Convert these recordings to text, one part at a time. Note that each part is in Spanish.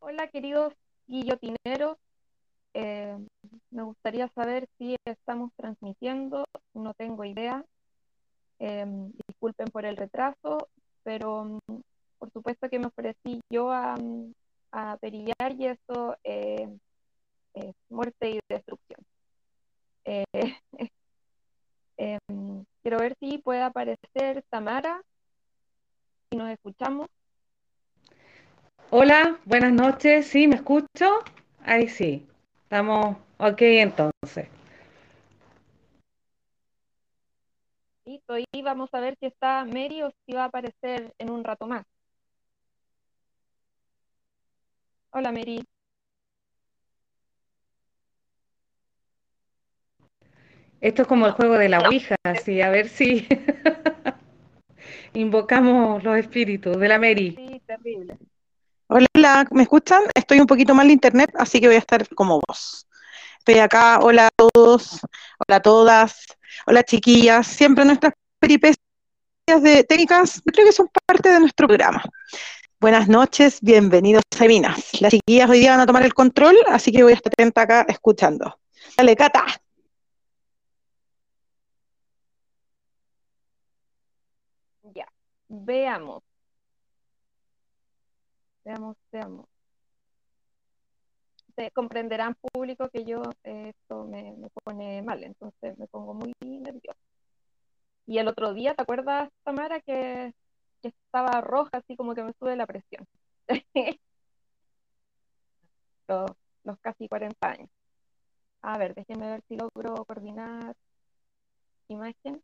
Hola, queridos guillotineros. Eh, me gustaría saber si estamos transmitiendo. No tengo idea. Eh, disculpen por el retraso, pero mm, por supuesto que me ofrecí yo a, mm, a perillar y eso eh, es muerte y destrucción. Eh, em, quiero ver si puede aparecer Tamara, si nos escuchamos. Hola, buenas noches. ¿Sí, me escucho? Ahí sí. Estamos ok entonces. Listo, y vamos a ver si está Mary o si va a aparecer en un rato más. Hola, Mary. Esto es como el juego de la Ouija, así, a ver si invocamos los espíritus de la Mary. Sí, terrible. Hola, ¿me escuchan? Estoy un poquito mal de internet, así que voy a estar como vos. Estoy acá, hola a todos, hola a todas, hola chiquillas, siempre nuestras peripecias de técnicas, creo que son parte de nuestro programa. Buenas noches, bienvenidos a Minas. Las chiquillas hoy día van a tomar el control, así que voy a estar atenta acá escuchando. Dale, Cata. Ya, veamos. Veamos, veamos. Se comprenderán público que yo eh, esto me, me pone mal, entonces me pongo muy nerviosa. Y el otro día, ¿te acuerdas, Tamara, que, que estaba roja, así como que me sube la presión? Los, los casi 40 años. A ver, déjenme ver si logro coordinar imagen.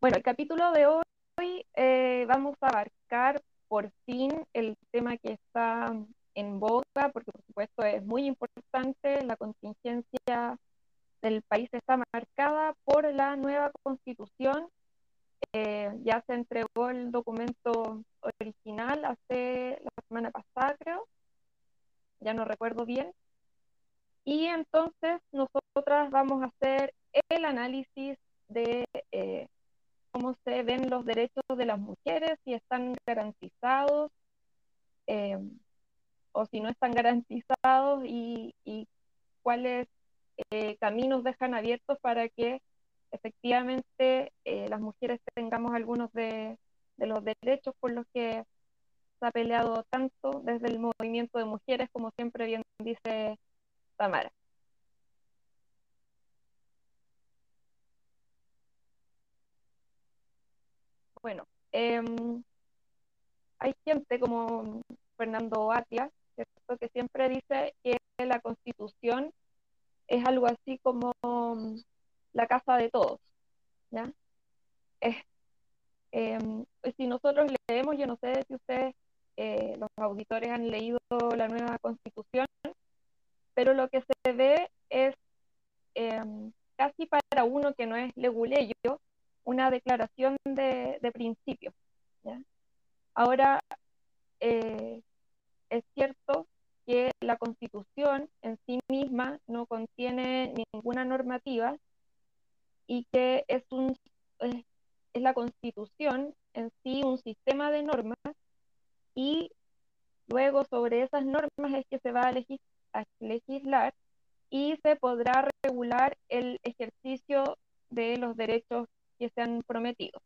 Bueno, el capítulo de hoy eh, vamos a abarcar por fin el tema que está en boga, porque por supuesto es muy importante, la contingencia del país está marcada por la nueva constitución. Eh, ya se entregó el documento original hace la semana pasada, creo, ya no recuerdo bien. Y entonces nosotras vamos a hacer el análisis de eh, cómo se ven los derechos de las mujeres, si están garantizados eh, o si no están garantizados y, cuáles eh, caminos dejan abiertos para que efectivamente eh, las mujeres tengamos algunos de, de, los derechos por los que se ha peleado tanto desde el movimiento de mujeres, como siempre bien dice Tamara. Bueno, eh, hay gente como Fernando Atia, ¿cierto? que siempre dice que la constitución es algo así como la casa de todos. ¿ya? Eh, si nosotros leemos, yo no sé si ustedes, eh, los auditores, han leído la nueva constitución, pero lo que se ve es eh, casi para uno que no es leguleyo, una declaración de, de principio. ¿ya? Ahora, eh, es cierto que la constitución en sí misma no contiene ninguna normativa y que es, un, es, es la constitución en sí un sistema de normas y luego sobre esas normas es que se va a, legis a legislar y se podrá regular el ejercicio de los derechos que se han prometido.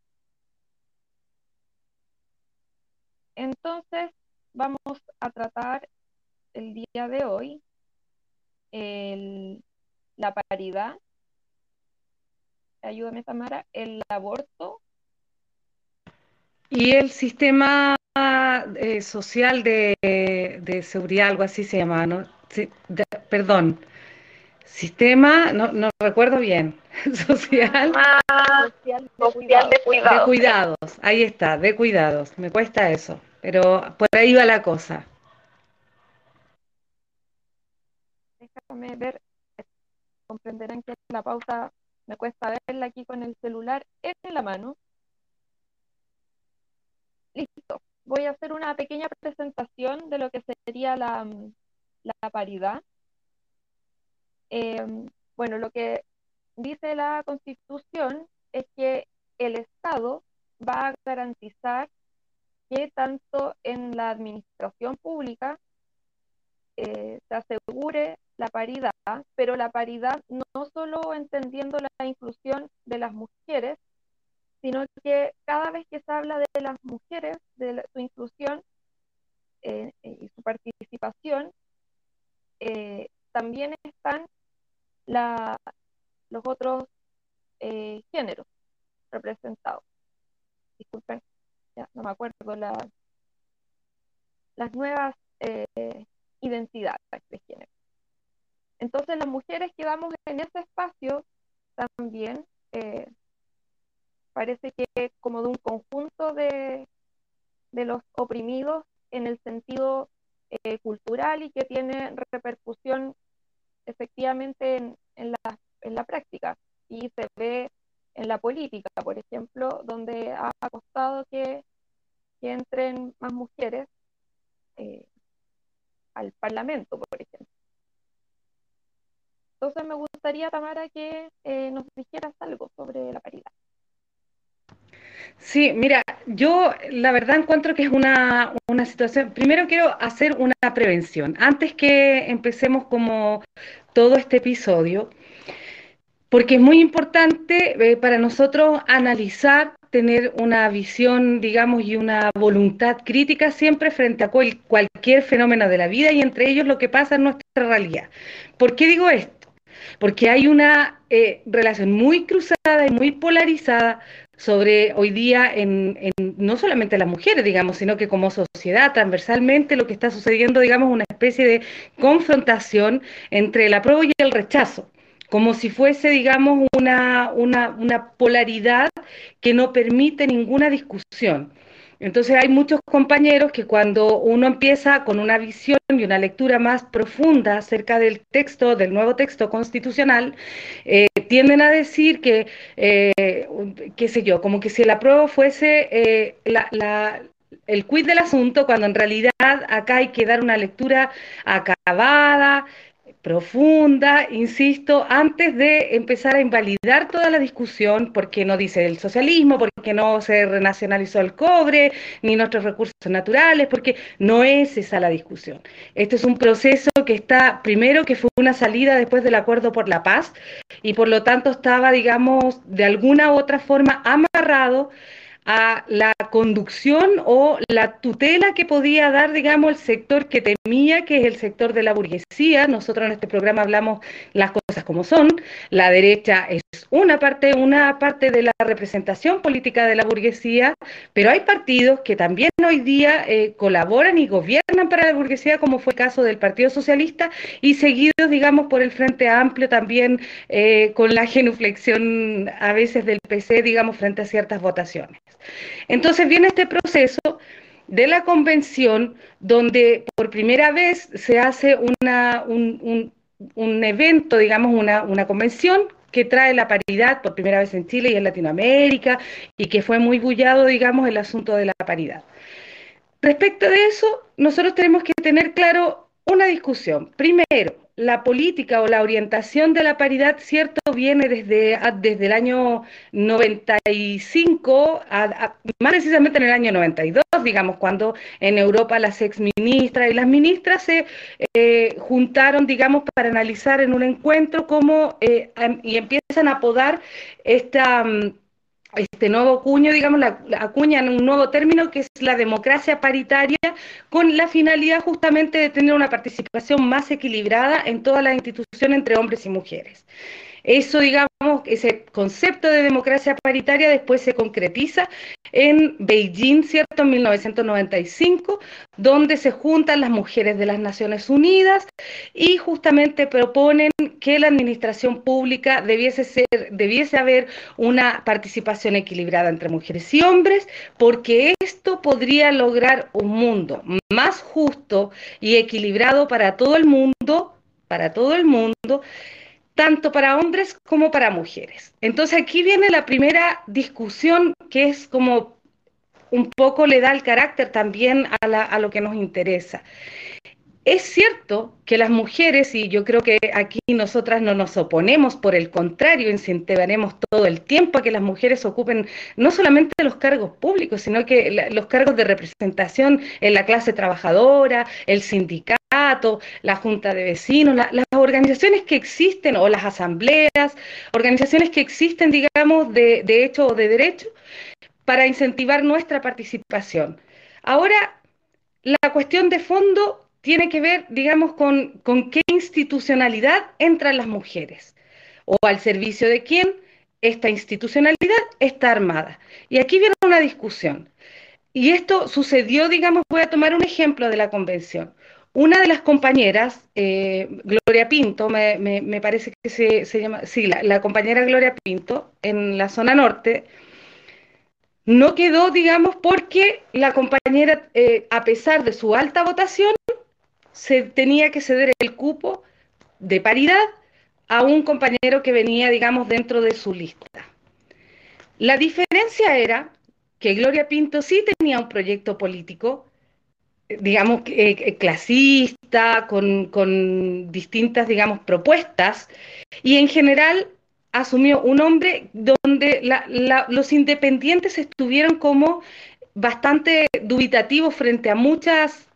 Entonces, vamos a tratar el día de hoy el, la paridad, ayúdame Tamara, el aborto. Y el sistema eh, social de, seguridad, algo así se llama, ¿no? Sí, perdón, sistema, no, no recuerdo bien, social, ah, social, de, cuidados. de, cuidados. de cuidados. Ahí está, de cuidados, me cuesta eso, pero por ahí va la cosa. Déjame ver, comprenderán que la pauta me cuesta verla aquí con el celular en la mano. Listo, voy a hacer una pequeña presentación de lo que sería la, la paridad. Eh, bueno, lo que dice la Constitución es que el Estado va a garantizar que tanto en la administración pública eh, se asegure la paridad, pero la paridad no solo entendiendo la inclusión de las mujeres, sino que cada vez que se habla de las mujeres, de su inclusión eh, y su participación, eh, también están los otros géneros representados. Disculpen, ya no me acuerdo la, las nuevas identidad de género. Entonces las mujeres que vamos en ese espacio también eh, parece que como de un conjunto de, de los oprimidos en el sentido eh, cultural y que tiene repercusión efectivamente en, en, la, en la práctica y se ve en la política, por ejemplo, donde ha costado que, entren más mujeres eh, al Parlamento, por ejemplo. Entonces me gustaría, Tamara, que eh, nos dijeras algo sobre la paridad. Sí, mira, yo la verdad encuentro que es una, una, situación, primero quiero hacer una prevención, antes que empecemos como todo este episodio, porque es muy importante eh, para nosotros analizar tener una visión, digamos, y una voluntad crítica siempre frente a cualquier fenómeno de la vida y entre ellos lo que pasa en nuestra realidad. ¿Por qué digo esto? Porque hay una eh, relación muy cruzada y muy polarizada sobre hoy día en, no solamente las mujeres, digamos, sino que como sociedad, transversalmente, lo que está sucediendo, digamos, una especie de confrontación entre el apruebo y el rechazo como si fuese, digamos, una, una, polaridad que no permite ninguna discusión. Entonces hay muchos compañeros que cuando uno empieza con una visión y una lectura más profunda acerca del texto, del nuevo texto constitucional, eh, tienden a decir que, eh, qué sé yo, como que si el apruebo fuese eh, el quid del asunto, cuando en realidad acá hay que dar una lectura acabada, profunda, insisto, antes de empezar a invalidar toda la discusión, porque no dice el socialismo, porque no se renacionalizó el cobre, ni nuestros recursos naturales, porque no es esa la discusión. Este es un proceso que está, primero, que fue una salida después del acuerdo por la paz, y por lo tanto estaba, digamos, de alguna u otra forma amarrado a la conducción o la tutela que podía dar, digamos, el sector que temía, que es el sector de la burguesía. Nosotros en este programa hablamos las cosas como son. La derecha es una parte, una parte de la representación política de la burguesía, pero hay partidos que también hoy día eh, colaboran y gobiernan para la burguesía, como fue el caso del Partido Socialista, y seguidos, digamos, por el Frente Amplio también eh, con la genuflexión a veces del PC, digamos, frente a ciertas votaciones. Entonces viene este proceso de la convención donde por primera vez se hace una, un, evento, digamos, una, una convención que trae la paridad por primera vez en Chile y en Latinoamérica y que fue muy bullado, digamos, el asunto de la paridad. Respecto de eso, nosotros tenemos que tener claro una discusión. Primero, la política o la orientación de la paridad, cierto, viene desde, desde el año 95, más precisamente en el año 92, digamos, cuando en Europa las exministras y las ministras se eh, juntaron, digamos, para analizar en un encuentro cómo eh, y empiezan a podar esta mm, este nuevo cuño, digamos, la, acuñan un nuevo término que es la democracia paritaria, con la finalidad justamente de tener una participación más equilibrada en toda la institución entre hombres y mujeres. Eso, digamos, ese concepto de democracia paritaria después se concretiza en Beijing, ¿cierto? En 1995, donde se juntan las mujeres de las Naciones Unidas y justamente proponen que la administración pública debiese ser, debiese haber una participación equilibrada entre mujeres y hombres, porque esto podría lograr un mundo más justo y equilibrado para todo el mundo, para todo el mundo, tanto para hombres como para mujeres. Entonces aquí viene la primera discusión que es como un poco le da el carácter también a, lo que nos interesa. Es cierto que las mujeres, y yo creo que aquí nosotras no nos oponemos, por el contrario, incentivaremos todo el tiempo a que las mujeres ocupen no solamente los cargos públicos, sino que los cargos de representación en la clase trabajadora, el sindicato, la junta de vecinos, la, las organizaciones que existen o las asambleas, organizaciones que existen, digamos, de, de hecho o de derecho, para incentivar nuestra participación. Ahora, la cuestión de fondo tiene que ver, digamos, con, con qué institucionalidad entran las mujeres o al servicio de quién esta institucionalidad está armada. Y aquí viene una discusión. Y esto sucedió, digamos, voy a tomar un ejemplo de la convención. Una de las compañeras, eh, Gloria Pinto, me, me, parece que se, se llama, sí, la, la, compañera Gloria Pinto, en la zona norte, no quedó, digamos, porque la compañera, eh, a pesar de su alta votación, se tenía que ceder el cupo de paridad a un compañero que venía, digamos, dentro de su lista. La diferencia era que Gloria Pinto sí tenía un proyecto político, digamos, eh, clasista, con, con, distintas, digamos, propuestas, y en general asumió un hombre donde la, la, los independientes estuvieron como bastante dubitativos frente a muchas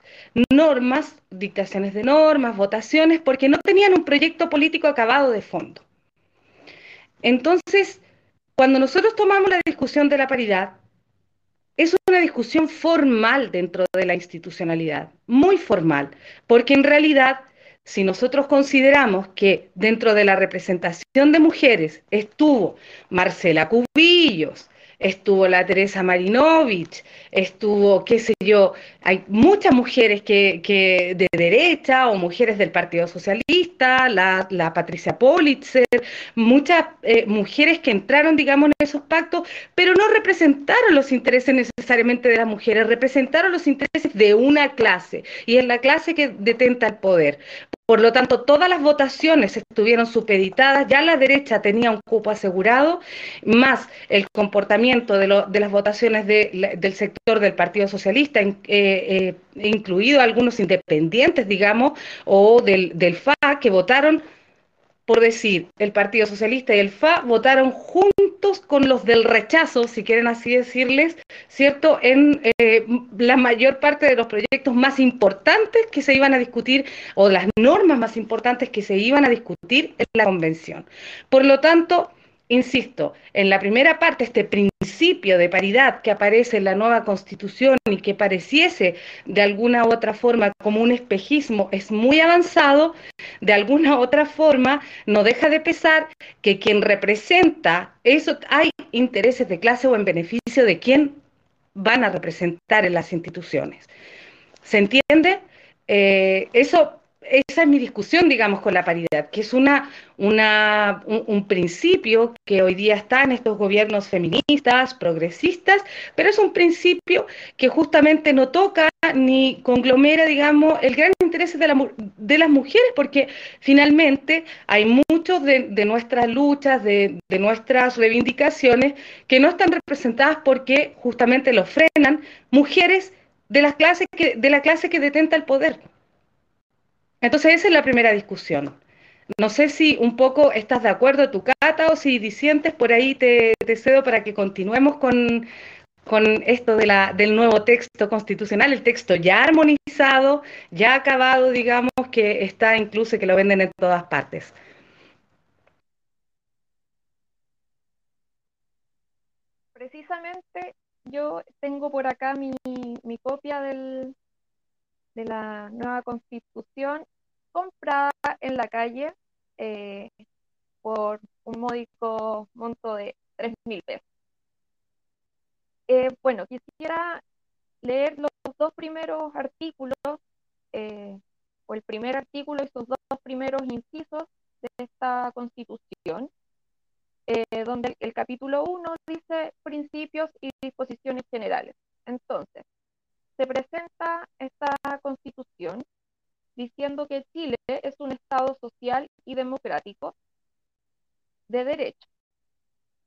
normas, dictaciones de normas, votaciones, porque no tenían un proyecto político acabado de fondo. Entonces, cuando nosotros tomamos la discusión de la paridad, es una discusión formal dentro de la institucionalidad, muy formal, porque en realidad, si nosotros consideramos que dentro de la representación de mujeres estuvo Marcela Cubillos, estuvo la Teresa Marinovich, estuvo, qué sé yo, hay muchas mujeres que, que de derecha o mujeres del Partido Socialista, la, la Patricia Politzer, muchas eh, mujeres que entraron, digamos, en esos pactos, pero no representaron los intereses necesariamente de las mujeres, representaron los intereses de una clase, y es la clase que detenta el poder. Por lo tanto, todas las votaciones estuvieron supeditadas, ya la derecha tenía un cupo asegurado, más el comportamiento de, lo, de las votaciones de, del sector del Partido Socialista, eh, eh, incluido algunos independientes, digamos, o del, del FA, que votaron por decir, el Partido Socialista y el FA votaron juntos con los del rechazo, si quieren así decirles, ¿cierto?, en eh, la mayor parte de los proyectos más importantes que se iban a discutir o las normas más importantes que se iban a discutir en la convención. Por lo tanto, insisto, en la primera parte, este principio de paridad que aparece en la nueva constitución y que pareciese de alguna u otra forma como un espejismo es muy avanzado, de alguna u otra forma no deja de pesar que quien representa eso, hay intereses de clase o en beneficio de quien van a representar en las instituciones. ¿Se entiende? Eh, eso esa es mi discusión, digamos, con la paridad, que es una, un, principio que hoy día está en estos gobiernos feministas, progresistas, pero es un principio que justamente no toca ni conglomera, digamos, el gran interés de las mujeres, porque finalmente hay muchos de, de nuestras luchas, de, de, nuestras reivindicaciones, que no están representadas porque justamente lo frenan mujeres de, las clases que, de la clase que detenta el poder. Entonces esa es la primera discusión. No sé si un poco estás de acuerdo, tu cata, o si disientes, por ahí te, cedo para que continuemos con, con esto del nuevo texto constitucional, el texto ya armonizado, ya acabado, digamos, que está incluso que lo venden en todas partes. Precisamente yo tengo por acá mi, mi copia del, de la nueva constitución comprada en la calle eh, por un módico monto de 3 mil pesos. Eh, bueno, quisiera leer los dos primeros artículos, eh, o el primer artículo y sus dos primeros incisos de esta constitución, donde el, el capítulo 1 dice principios y disposiciones generales. Entonces, se presenta esta constitución diciendo que Chile es un Estado social y democrático de derecho.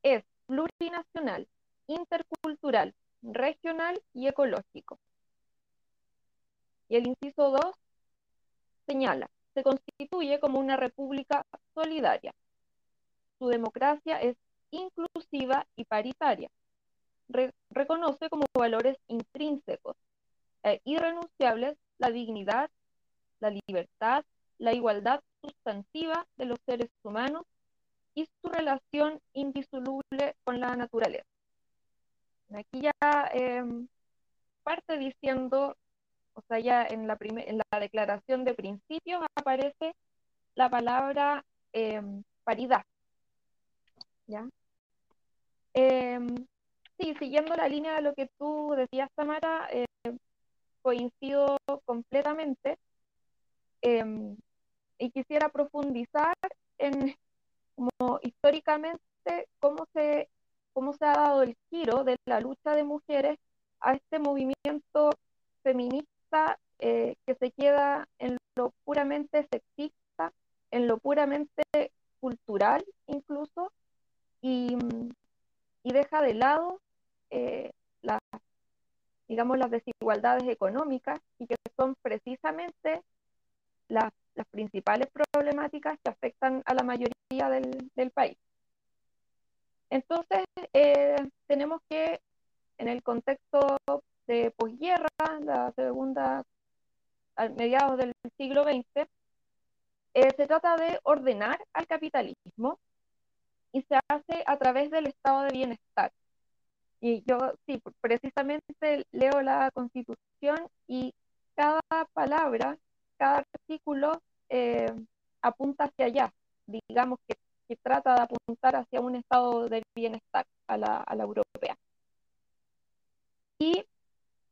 Es plurinacional, intercultural, regional y ecológico. Y el inciso 2 señala, se constituye como una república solidaria. Su democracia es inclusiva y paritaria. reconoce como valores intrínsecos e irrenunciables la dignidad, la libertad, la igualdad sustantiva de los seres humanos y su relación indisoluble con la naturaleza. Aquí ya em, parte diciendo, o sea, ya en la, en la declaración de principios aparece la palabra em, paridad. ¿Ya? Em, sí, siguiendo la línea de lo que tú decías, Tamara, eh, coincido completamente y quisiera profundizar en como históricamente cómo se, cómo se ha dado el giro de la lucha de mujeres a este movimiento feminista eh, que se queda en lo puramente sexista, en lo puramente cultural incluso, y, y deja de lado eh, digamos, las desigualdades económicas y que son precisamente las, principales problemáticas que afectan a la mayoría del, del país. Entonces, eh, tenemos que, en el contexto de posguerra, la segunda, a mediados del siglo XX, eh, se trata de ordenar al capitalismo y se hace a través del estado de bienestar. Y yo, sí, precisamente leo la constitución y cada palabra cada artículo eh, apunta hacia allá, digamos que, trata de apuntar hacia un estado de bienestar a la, europea. Y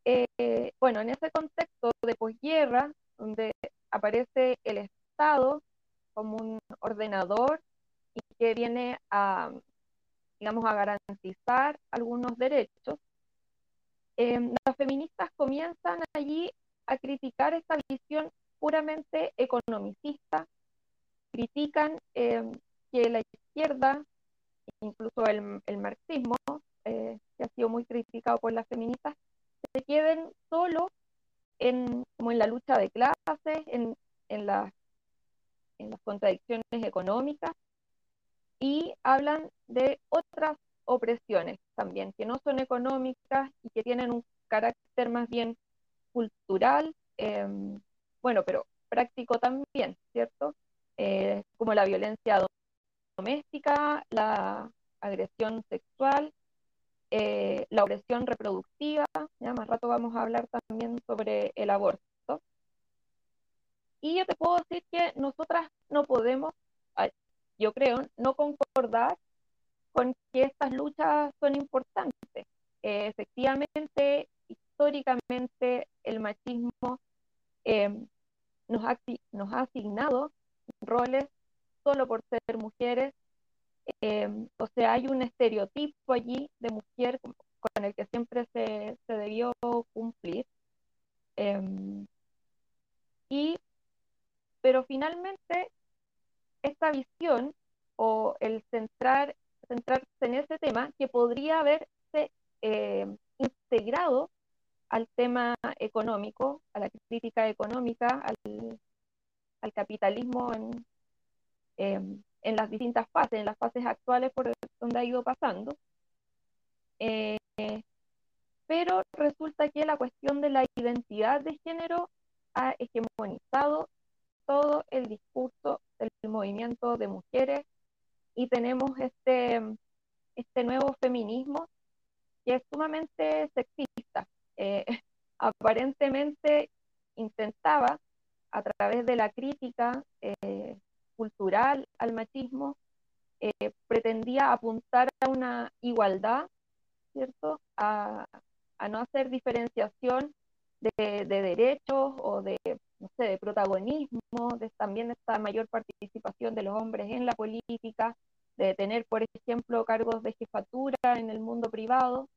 eh, bueno, en ese contexto de posguerra, donde aparece el Estado como un ordenador y que viene a, digamos, a garantizar algunos derechos, eh, las feministas comienzan allí a criticar esta visión puramente economicista, critican eh, que la izquierda, incluso el, marxismo, eh, que ha sido muy criticado por las feministas, se queden solo en, como en la lucha de clases, en, en, las contradicciones económicas, y hablan de otras opresiones también, que no son económicas y que tienen un carácter más bien cultural, em, bueno, pero práctico también, ¿cierto? Eh, como la violencia doméstica, la agresión sexual, eh, la opresión reproductiva, ya más rato vamos a hablar también sobre el aborto. Y yo te puedo decir que nosotras no podemos, yo creo, no concordar con que estas luchas son importantes. Eh, efectivamente, históricamente, el machismo nos ha, nos ha asignado roles solo por ser mujeres. Eh, o sea, hay un estereotipo allí de mujer con, el que siempre se, se debió cumplir. Em, y, pero finalmente, esta visión o el centrar, centrarse en ese tema que podría haberse eh, integrado al tema económico, a la crítica económica, al, capitalismo en, em, en, las distintas fases, en las fases actuales por donde ha ido pasando. Eh, pero resulta que la cuestión de la identidad de género ha hegemonizado todo el discurso del movimiento de mujeres y tenemos este, este nuevo feminismo que es sumamente sexista, eh, aparentemente intentaba, a través de la crítica eh, cultural al machismo, eh, pretendía apuntar a una igualdad, ¿cierto? A, no hacer diferenciación de, derechos o de, no sé, de protagonismo, de también esta mayor participación de los hombres en la política, de tener, por ejemplo, cargos de jefatura en el mundo privado.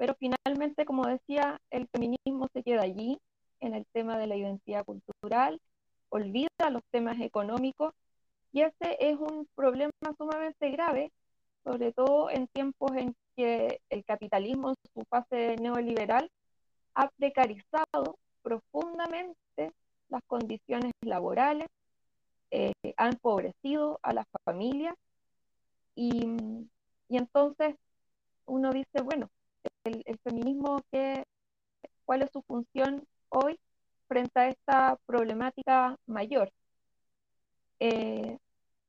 Pero finalmente, como decía, el feminismo se queda allí, en el tema de la identidad cultural, olvida los temas económicos, y ese es un problema sumamente grave, sobre todo en tiempos en que el capitalismo en su fase neoliberal ha precarizado profundamente las condiciones laborales, eh, ha empobrecido a las familias y, y, entonces uno dice, bueno, el, feminismo, ¿qué, ¿cuál es su función hoy frente a esta problemática mayor? Eh,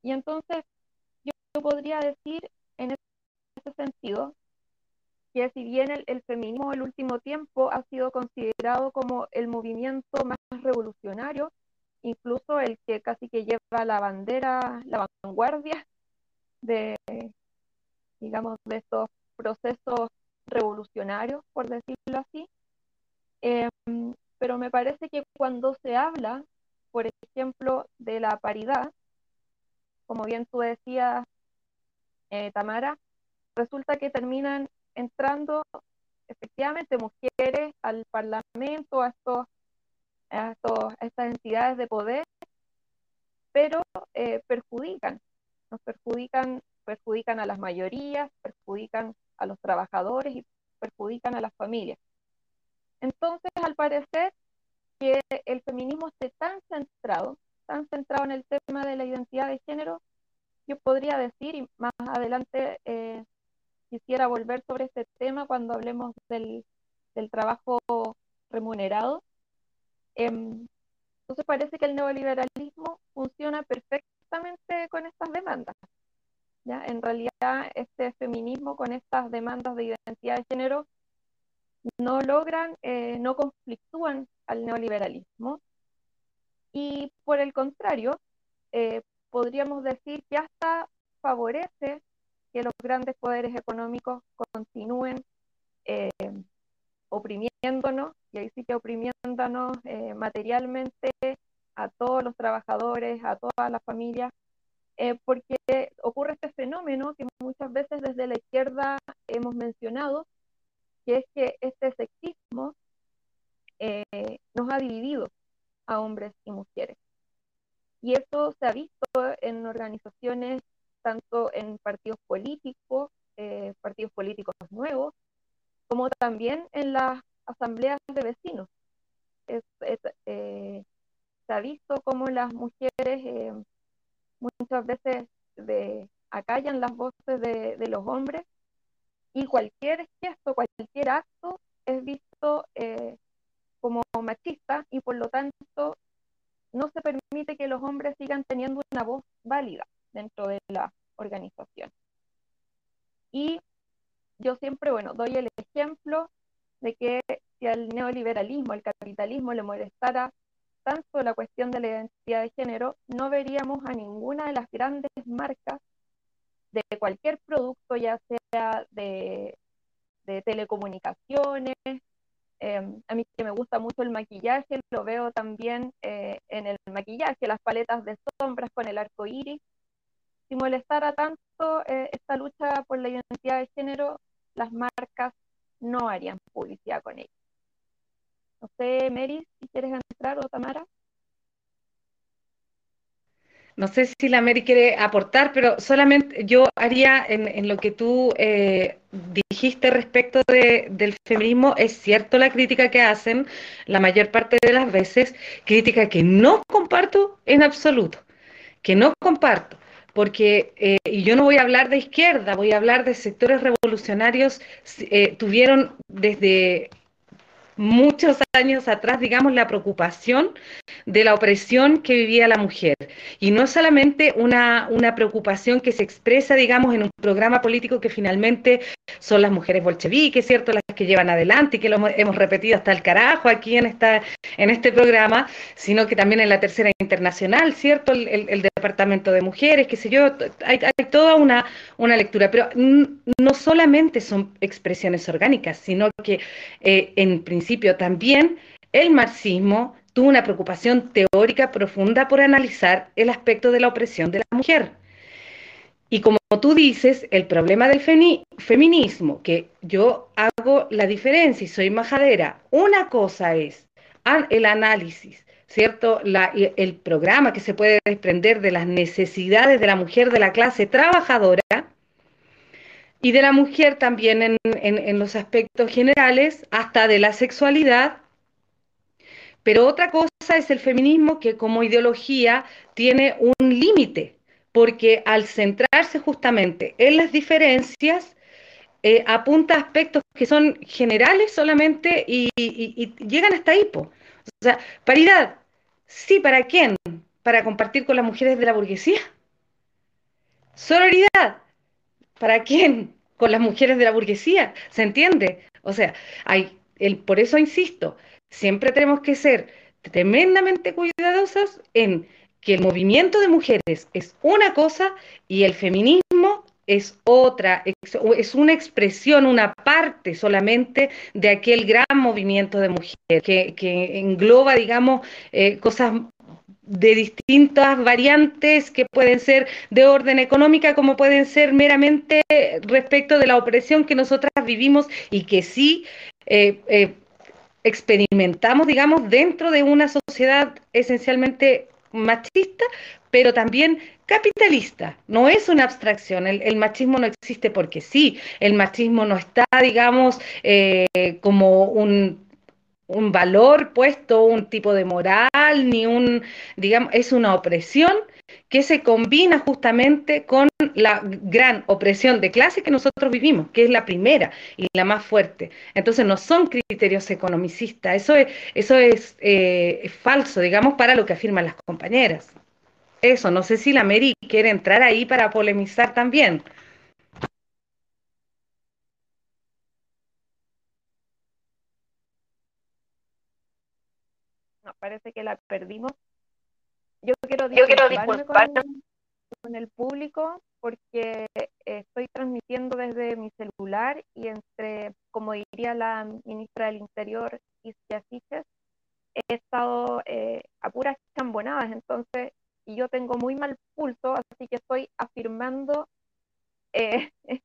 y entonces yo, podría decir en ese sentido que si bien el, el feminismo el último tiempo ha sido considerado como el movimiento más revolucionario, incluso el que casi que lleva la bandera, la vanguardia de, digamos, de estos procesos revolucionarios, por decirlo así. Eh, pero me parece que cuando se habla, por ejemplo, de la paridad, como bien tú decías, eh, Tamara, resulta que terminan entrando efectivamente mujeres al Parlamento, a, estos, a, estos, a estas entidades de poder, pero eh, perjudican, nos perjudican, perjudican a las mayorías, perjudican a los trabajadores y perjudican a las familias. Entonces, al parecer, que el feminismo esté tan centrado, tan centrado en el tema de la identidad de género, yo podría decir, y más adelante eh, quisiera volver sobre este tema cuando hablemos del, del trabajo remunerado. Eh, entonces parece que el neoliberalismo funciona perfectamente con estas demandas. ¿Ya? En realidad, este feminismo con estas demandas de identidad de género no logran, eh, no conflictúan al neoliberalismo. Y por el contrario, eh, podríamos decir que hasta favorece que los grandes poderes económicos continúen eh, oprimiéndonos, y ahí sí que oprimiéndonos materialmente a todos los trabajadores, a todas las familias, eh, porque ocurre este fenómeno que muchas veces desde la izquierda hemos mencionado, que es que este sexismo eh, nos ha dividido a hombres y mujeres. Y eso se ha visto en organizaciones tanto en partidos políticos, eh, partidos políticos nuevos, como también en las asambleas de vecinos. Es, es, eh, se ha visto cómo las mujeres eh, muchas veces de, acallan las voces de, de, los hombres y cualquier gesto, cualquier acto es visto eh, como machista y por lo tanto no se permite que los hombres sigan teniendo una voz válida dentro de la organización. Y yo siempre, bueno, doy el ejemplo de que si al neoliberalismo, al capitalismo le molestara tanto la cuestión de la identidad de género, no veríamos a ninguna de las grandes marcas de cualquier producto, ya sea de, telecomunicaciones, eh, a mí que me gusta mucho el maquillaje, lo veo también eh, en el maquillaje, las paletas de sombras con el arco iris, si molestara tanto eh, esta lucha por la identidad de género, las marcas no harían publicidad con ella. No sé, Mary, si quieres entrar o Tamara. No sé si la Mary quiere aportar, pero solamente yo haría en, lo que tú eh, dijiste respecto de, del feminismo, es cierto la crítica que hacen la mayor parte de las veces, crítica que no comparto en absoluto, que no comparto porque, eh, y yo no voy a hablar de izquierda, voy a hablar de sectores revolucionarios, eh, tuvieron desde muchos años atrás, digamos, la preocupación de la opresión que vivía la mujer. Y no solamente una, una preocupación que se expresa, digamos, en un programa político que finalmente son las mujeres bolcheviques, ¿cierto? Las que llevan adelante y que lo hemos repetido hasta el carajo aquí en, esta, en este programa, sino que también en la tercera internacional, ¿cierto? El, el, el departamento de mujeres, qué sé yo, hay, hay toda una, una, lectura, pero no solamente son expresiones orgánicas, sino que eh, en principio también el marxismo tuvo una preocupación teórica profunda por analizar el aspecto de la opresión de la mujer. Y como tú dices, el problema del feminismo, que yo hago la diferencia y soy majadera, una cosa es el análisis, ¿cierto? El programa que se puede desprender de las necesidades de la mujer de la clase trabajadora y de la mujer también en, en, los aspectos generales, hasta de la sexualidad, Pero otra cosa es el feminismo que como ideología tiene un límite, porque al centrarse justamente en las diferencias, eh, apunta aspectos que son generales solamente y, llegan hasta ahí. O sea, paridad, sí, ¿para quién? ¿Para compartir con las mujeres de la burguesía? Sororidad, ¿para quién? Con las mujeres de la burguesía, ¿se entiende? O sea, hay, el, por eso insisto, siempre tenemos que ser tremendamente cuidadosos en que el movimiento de mujeres es una cosa y el feminismo es otra, es, una expresión, una parte solamente de aquel gran movimiento de mujeres que, que engloba, digamos, eh, cosas de distintas variantes que pueden ser de orden económica como pueden ser meramente respecto de la opresión que nosotras vivimos y que sí eh, eh, experimentamos, digamos, dentro de una sociedad esencialmente machista, pero también capitalista. No es una abstracción. El, machismo no existe porque sí. El machismo no está, digamos, eh, como un un valor puesto, un tipo de moral, ni un, digamos, es una opresión que se combina justamente con la gran opresión de clase que nosotros vivimos, que es la primera y la más fuerte. Entonces no son criterios economicistas, eso es, eso es, eh, falso, digamos, para lo que afirman las compañeras. Eso, no sé si la Mary quiere entrar ahí para polemizar también. Parece que la perdimos. Yo quiero Yo quiero disculparme con, con el público porque eh, estoy transmitiendo desde mi celular y entre, como diría la ministra del Interior, Isia Siches, he estado eh, a puras chambonadas, entonces, y yo tengo muy mal pulso, así que estoy afirmando, eh,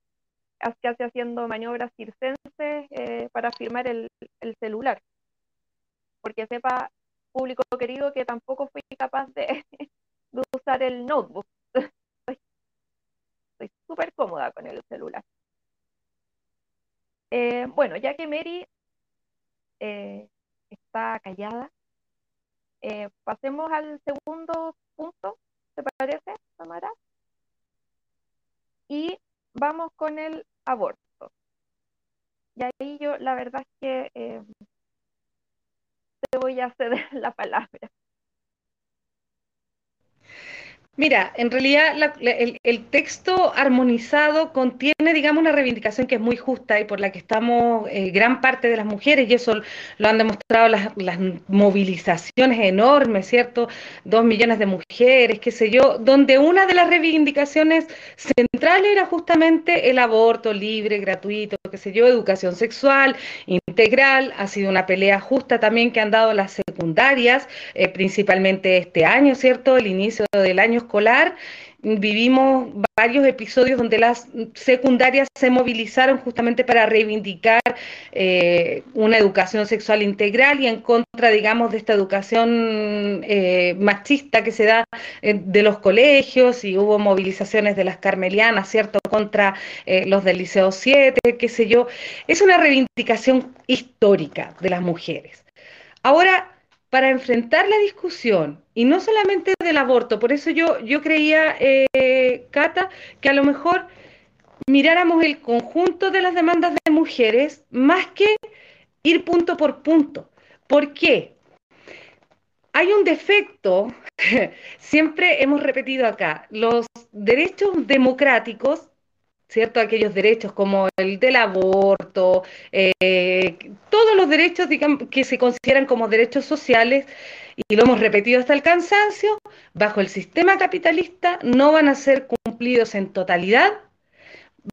casi haciendo maniobras circenses eh, para afirmar el, el celular, porque sepa, público querido, que tampoco fui capaz de, usar el notebook. Estoy súper cómoda con el celular. Eh, bueno, ya que Mary eh, está callada, eh, pasemos al segundo punto, ¿te parece, Tamara? Y vamos con el aborto. Y ahí yo, la verdad es que te voy a ceder la palabra. Mira, en realidad la- el texto armonizado contiene, digamos, una reivindicación que es muy justa y por la que estamos eh, gran parte de las mujeres, y eso lo han demostrado las, las movilizaciones enormes, ¿cierto? Dos millones de mujeres, qué sé yo, donde una de las reivindicaciones centrales era justamente el aborto libre, gratuito, qué sé yo, educación sexual, integral, ha sido una pelea justa también que han dado las secundarias, eh, principalmente este año, ¿cierto? El inicio del año escolar, vivimos varios episodios donde las secundarias se movilizaron justamente para reivindicar eh, una educación sexual integral y en contra, digamos, de esta educación eh, machista que se da eh, de los colegios y hubo movilizaciones de las carmelianas, ¿cierto?, contra los del Liceo 7, qué sé yo. Es una reivindicación histórica de las mujeres. Ahora, para enfrentar la discusión, y no solamente del aborto, por eso yo, yo creía, eh, Cata, que a lo mejor miráramos el conjunto de las demandas de mujeres más que ir punto por punto. ¿Por qué? Hay un defecto, siempre hemos repetido acá, los derechos democráticos ¿cierto? Aquellos derechos como el del aborto, eh, todos los derechos digamos, que se consideran como derechos sociales, y lo hemos repetido hasta el cansancio, bajo el sistema capitalista no van a ser cumplidos en totalidad,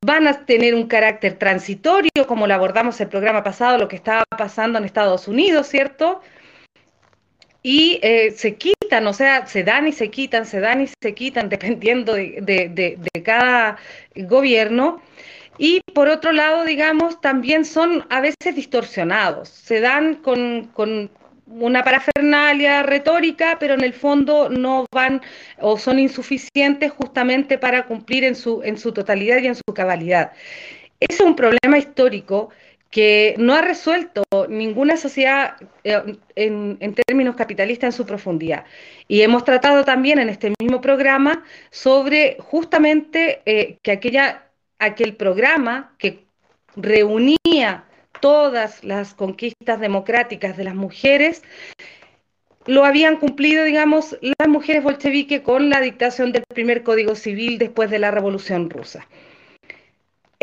van a tener un carácter transitorio, como lo abordamos el programa pasado, lo que estaba pasando en Estados Unidos, ¿cierto? Y eh, se quitan, o sea, se dan y se quitan, se dan y se quitan, dependiendo de, de, de, cada gobierno. Y por otro lado, digamos, también son a veces distorsionados, se dan con, con una parafernalia retórica, pero en el fondo no van o son insuficientes justamente para cumplir en su, en su totalidad y en su cabalidad. Es un problema histórico que no ha resuelto ninguna sociedad eh, en, términos capitalistas en su profundidad. Y hemos tratado también en este mismo programa sobre justamente eh, que aquella, aquel programa que reunía todas las conquistas democráticas de las mujeres, lo habían cumplido, digamos, las mujeres bolcheviques con la dictación del primer Código Civil después de la Revolución Rusa.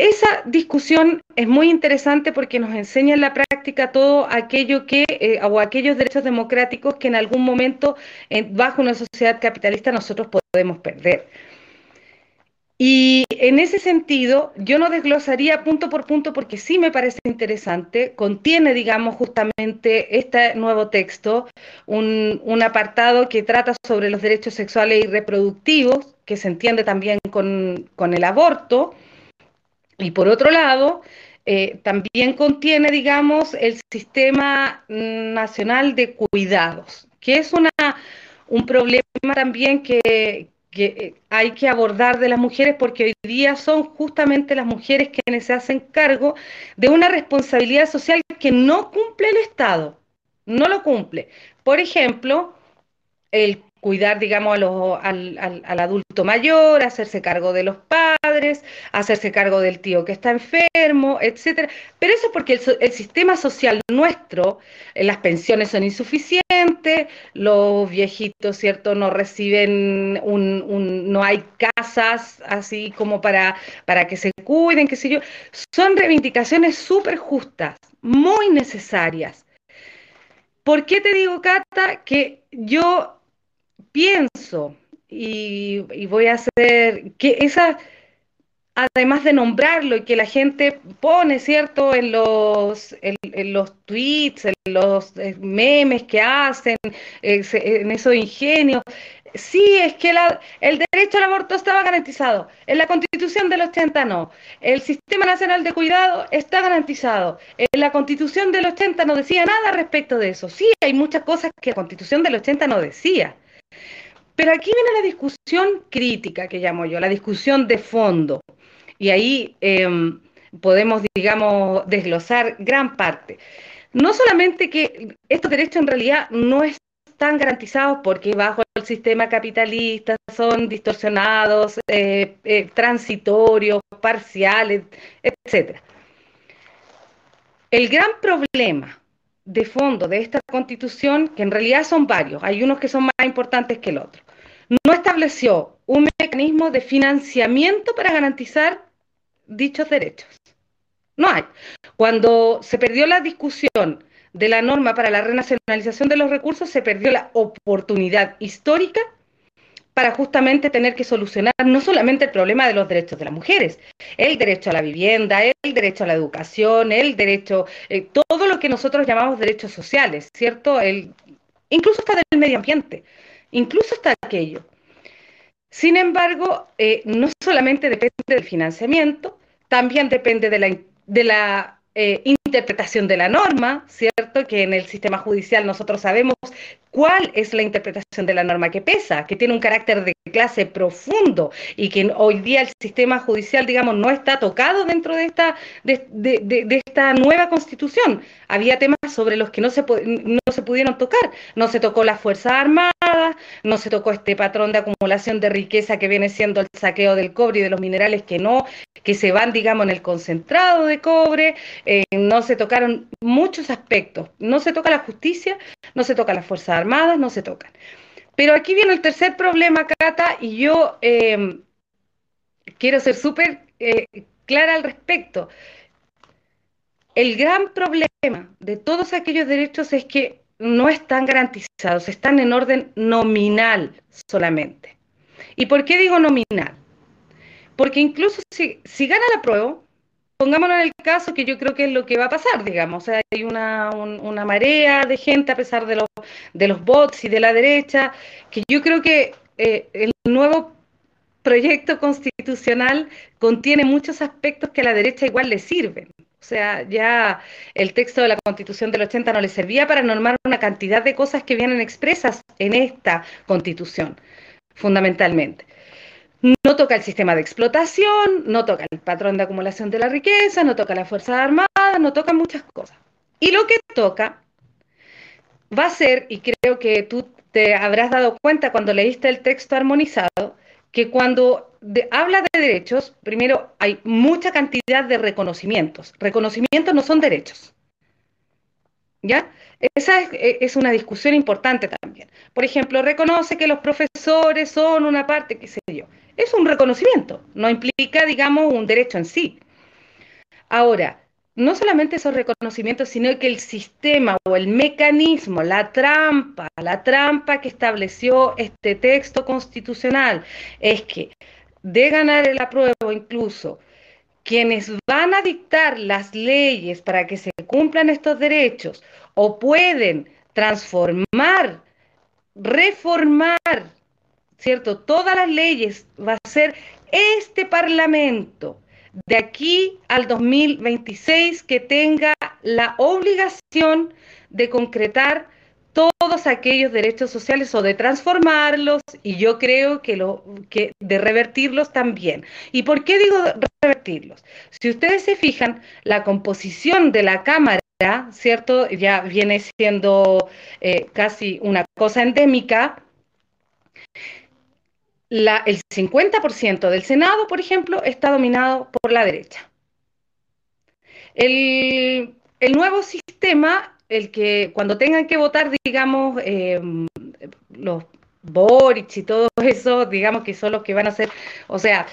Esa discusión es muy interesante porque nos enseña en la práctica todo aquello que, eh, o aquellos derechos democráticos que en algún momento, bajo una sociedad capitalista, nosotros podemos perder. Y en ese sentido, yo no desglosaría punto por punto porque sí me parece interesante, contiene, digamos, justamente este nuevo texto, un, un, apartado que trata sobre los derechos sexuales y reproductivos, que se entiende también con, con el aborto, y por otro lado, eh, también contiene, digamos, el Sistema Nacional de Cuidados, que es una, un problema también que, que eh, hay que abordar de las mujeres porque hoy día son justamente las mujeres quienes se hacen cargo de una responsabilidad social que no cumple el Estado, no lo cumple. Por ejemplo, el cuidar, digamos, al, al, adulto mayor, hacerse cargo de los padres, hacerse cargo del tío que está enfermo, etcétera. Pero eso es porque el, sistema social nuestro, eh, las pensiones son insuficientes, los viejitos, ¿cierto? No reciben un, no hay casas así como para, para que se cuiden, qué sé yo. Son reivindicaciones súper justas, muy necesarias. ¿Por qué te digo, Cata, que yo pienso y, voy a hacer que esa, además de nombrarlo y que la gente pone, ¿cierto?, en los, en, los tweets, en los eh, memes que hacen, eh, en esos ingenios. Sí, es que el derecho al aborto estaba garantizado. En la constitución del 80 no. El Sistema Nacional de Cuidado está garantizado. En la constitución del 80 no decía nada respecto de eso. Sí, hay muchas cosas que la constitución del 80 no decía. Pero aquí viene la discusión crítica, que llamo yo, la discusión de fondo. Y ahí em, podemos, digamos, desglosar gran parte. No solamente que estos derechos en realidad no están garantizados porque bajo el sistema capitalista son distorsionados, eh, eh, transitorios, parciales, etc. El gran problema de fondo de esta constitución, que en realidad son varios, hay unos que son más importantes que el otro, no estableció un mecanismo de financiamiento para garantizar dichos derechos. No hay. Cuando se perdió la discusión de la norma para la renacionalización de los recursos, se perdió la oportunidad histórica para justamente tener que solucionar no solamente el problema de los derechos de las mujeres, el derecho a la vivienda, el derecho a la educación, el derecho, eh, todo lo que nosotros llamamos derechos sociales, ¿cierto? El, incluso hasta del medio ambiente, incluso hasta aquello. Sin embargo, eh, no solamente depende del financiamiento, también depende de la, de la eh, interpretación de la norma, ¿cierto? Que en el sistema judicial nosotros sabemos cuál es la interpretación de la norma que pesa, que tiene un carácter de clase profundo y que hoy día el sistema judicial, digamos, no está tocado dentro de esta, de, esta nueva constitución. Había temas sobre los que no se, no se pudieron tocar. No se tocó las Fuerzas No se tocó este patrón de acumulación de riqueza que viene siendo el saqueo del cobre y de los minerales que no, que se van, digamos, en el concentrado de cobre, eh, no se tocaron muchos aspectos. No se toca la justicia, no se toca las Fuerzas Armadas, no se tocan. Pero aquí viene el tercer problema, Cata, y yo em, quiero ser súper eh, clara al respecto. El gran problema de todos aquellos derechos es que no están garantizados, están en orden nominal solamente. ¿Y por qué digo nominal? Porque incluso si, si gana la prueba, pongámonos en el caso que yo creo que es lo que va a pasar, digamos. O sea, hay una, marea de gente a pesar de los, de los bots y de la derecha, que yo creo que eh, el nuevo proyecto constitucional contiene muchos aspectos que a la derecha igual le sirven. O sea, ya el texto de la Constitución del 80 no le servía para normar una cantidad de cosas que vienen expresas en esta Constitución, fundamentalmente. no toca el sistema de explotación, no toca el patrón de acumulación de la riqueza, no toca la Fuerza Armada, no toca muchas cosas. Y lo que toca va a ser, y creo que tú te habrás dado cuenta cuando leíste el texto armonizado, que cuando habla de derechos, primero hay mucha cantidad de reconocimientos. Reconocimientos no son derechos. ¿Ya? Esa e, es, una discusión importante también. Por ejemplo, reconoce que los profesores son una parte, qué sé yo. Es un reconocimiento, no implica, digamos, un derecho en sí. Ahora, no solamente esos reconocimientos, sino que el sistema o el mecanismo, la trampa, la trampa que estableció este texto constitucional es que de ganar el apruebo incluso quienes van a dictar las leyes para que se cumplan estos derechos o pueden transformar, reformar, ¿cierto? Todas las leyes va a ser este Parlamento de aquí al 2026 que tenga la obligación de concretar todos aquellos derechos sociales o de transformarlos y yo creo que, lo, que de revertirlos también. ¿Y por qué digo revertirlos? Si ustedes se fijan, la composición de la Cámara, ¿cierto? Ya viene siendo eh, casi una cosa endémica. La, el 50% del Senado, por ejemplo, está dominado por la derecha. El, nuevo sistema el que cuando tengan que votar, digamos, em, los Boric y todo eso, digamos que son los que van a ser, o sea,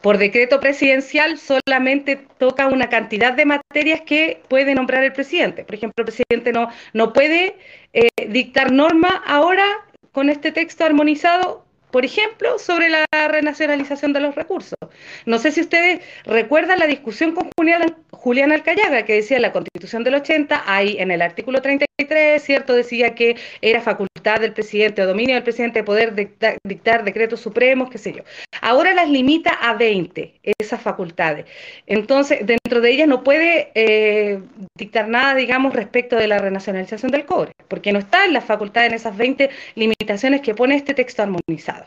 por decreto presidencial solamente toca una cantidad de materias que puede nombrar el presidente. Por ejemplo, el presidente no, no puede eh, dictar norma ahora con este texto armonizado por ejemplo, sobre la renacionalización de los recursos. No sé si ustedes recuerdan la discusión con Julián, Julián Alcayaga, que decía la Constitución del 80, ahí en el artículo 33, ¿cierto? Decía que era facultad del presidente o dominio del presidente poder dictar, decretos supremos, qué sé yo. Ahora las limita a 20, esas facultades. Entonces, dentro de ellas no puede eh, dictar nada, digamos, respecto de la renacionalización del cobre, porque no está en las facultades en esas 20 limitaciones que pone este texto armonizado.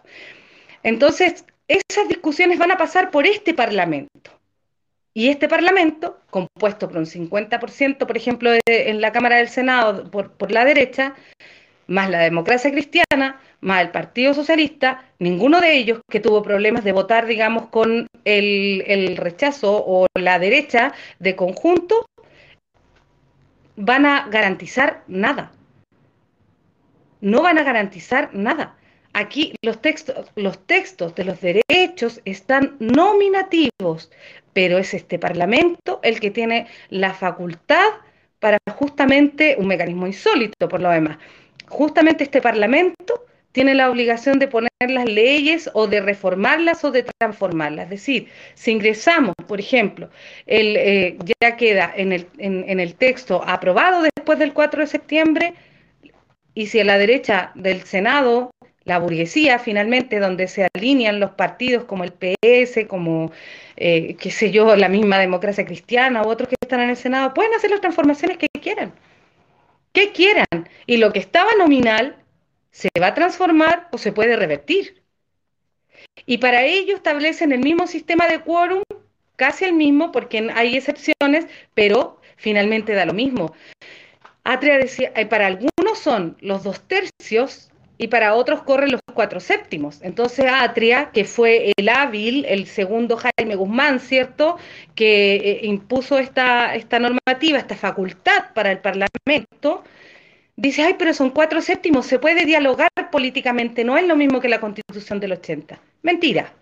Entonces, esas discusiones van a pasar por este Parlamento. Y este Parlamento, compuesto por un 50%, por ejemplo, en la Cámara del Senado por, la derecha, más la democracia cristiana, más el Partido Socialista, ninguno de ellos que tuvo problemas de votar, digamos, con el, el rechazo o la derecha de conjunto, van a garantizar nada. No van a garantizar nada. Aquí los textos, los textos de los derechos están nominativos, pero es este Parlamento el que tiene la facultad para justamente un mecanismo insólito por lo demás. Justamente este Parlamento tiene la obligación de poner las leyes o de reformarlas o de transformarlas. Es decir, si ingresamos, por ejemplo, el, eh, ya queda en el, en el texto aprobado después del 4 de septiembre, y si a la derecha del Senado la burguesía finalmente, donde se alinean los partidos como el PS, como, eh, qué sé yo, la misma democracia cristiana u otros que están en el Senado, pueden hacer las transformaciones que quieran, que quieran. Y lo que estaba nominal se va a transformar o se puede revertir. Y para ello establecen el mismo sistema de quórum, casi el mismo, porque hay excepciones, pero finalmente da lo mismo. Atria decía, eh, para algunos son los dos tercios y para otros corren los cuatro séptimos. Entonces Atria, que fue el hábil, el segundo Jaime Guzmán, ¿cierto?, que eh, impuso esta, esta normativa, esta facultad para el Parlamento, dice, ay, pero son cuatro séptimos, se puede dialogar políticamente, no es lo mismo que la constitución del 80. Mentira,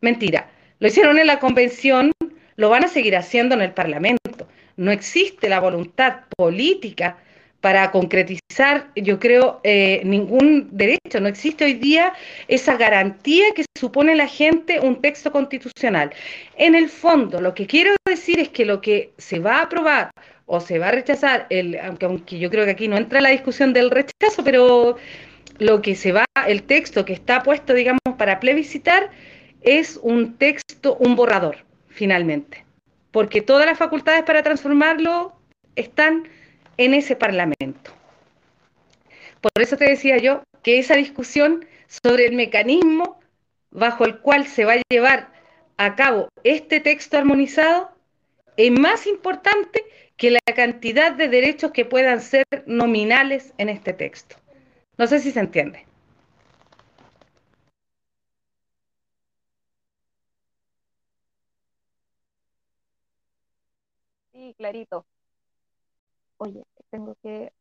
mentira. Lo hicieron en la convención, lo van a seguir haciendo en el Parlamento. No existe la voluntad política para concretizar, yo creo, eh, ningún derecho. No existe hoy día esa garantía que supone la gente un texto constitucional. En el fondo, lo que quiero decir es que lo que se va a aprobar o se va a rechazar, el, aunque, aunque yo creo que aquí no entra la discusión del rechazo, pero lo que se va, el texto que está puesto, digamos, para plebiscitar, es un texto, un borrador, finalmente. Porque todas las facultades para transformarlo están en ese Parlamento. Por eso te decía yo que esa discusión sobre el mecanismo bajo el cual se va a llevar a cabo este texto armonizado es más importante que la cantidad de derechos que puedan ser nominales en este texto. No sé si se entiende. Sí, clarito. Oye, tengo que...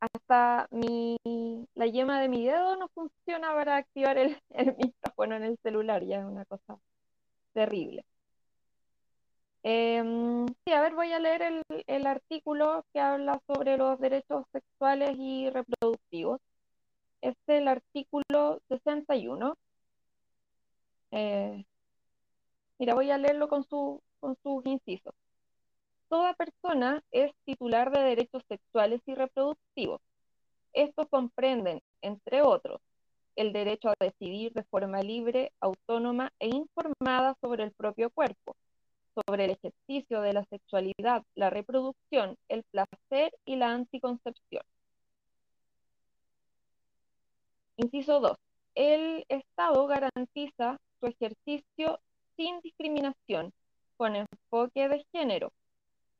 Hasta mi... la yema de mi dedo no funciona para activar el, el micrófono en el celular, ya es una cosa terrible. Em, sí, a ver, voy a leer el, el artículo que habla sobre los derechos sexuales y reproductivos. Es el artículo 61. Eh, mira, voy a leerlo con, su, con sus incisos. Toda persona es titular de derechos sexuales y reproductivos. Estos comprenden, entre otros, el derecho a decidir de forma libre, autónoma e informada sobre el propio cuerpo, sobre el ejercicio de la sexualidad, la reproducción, el placer y la anticoncepción. Inciso 2. El Estado garantiza su ejercicio sin discriminación, con enfoque de género,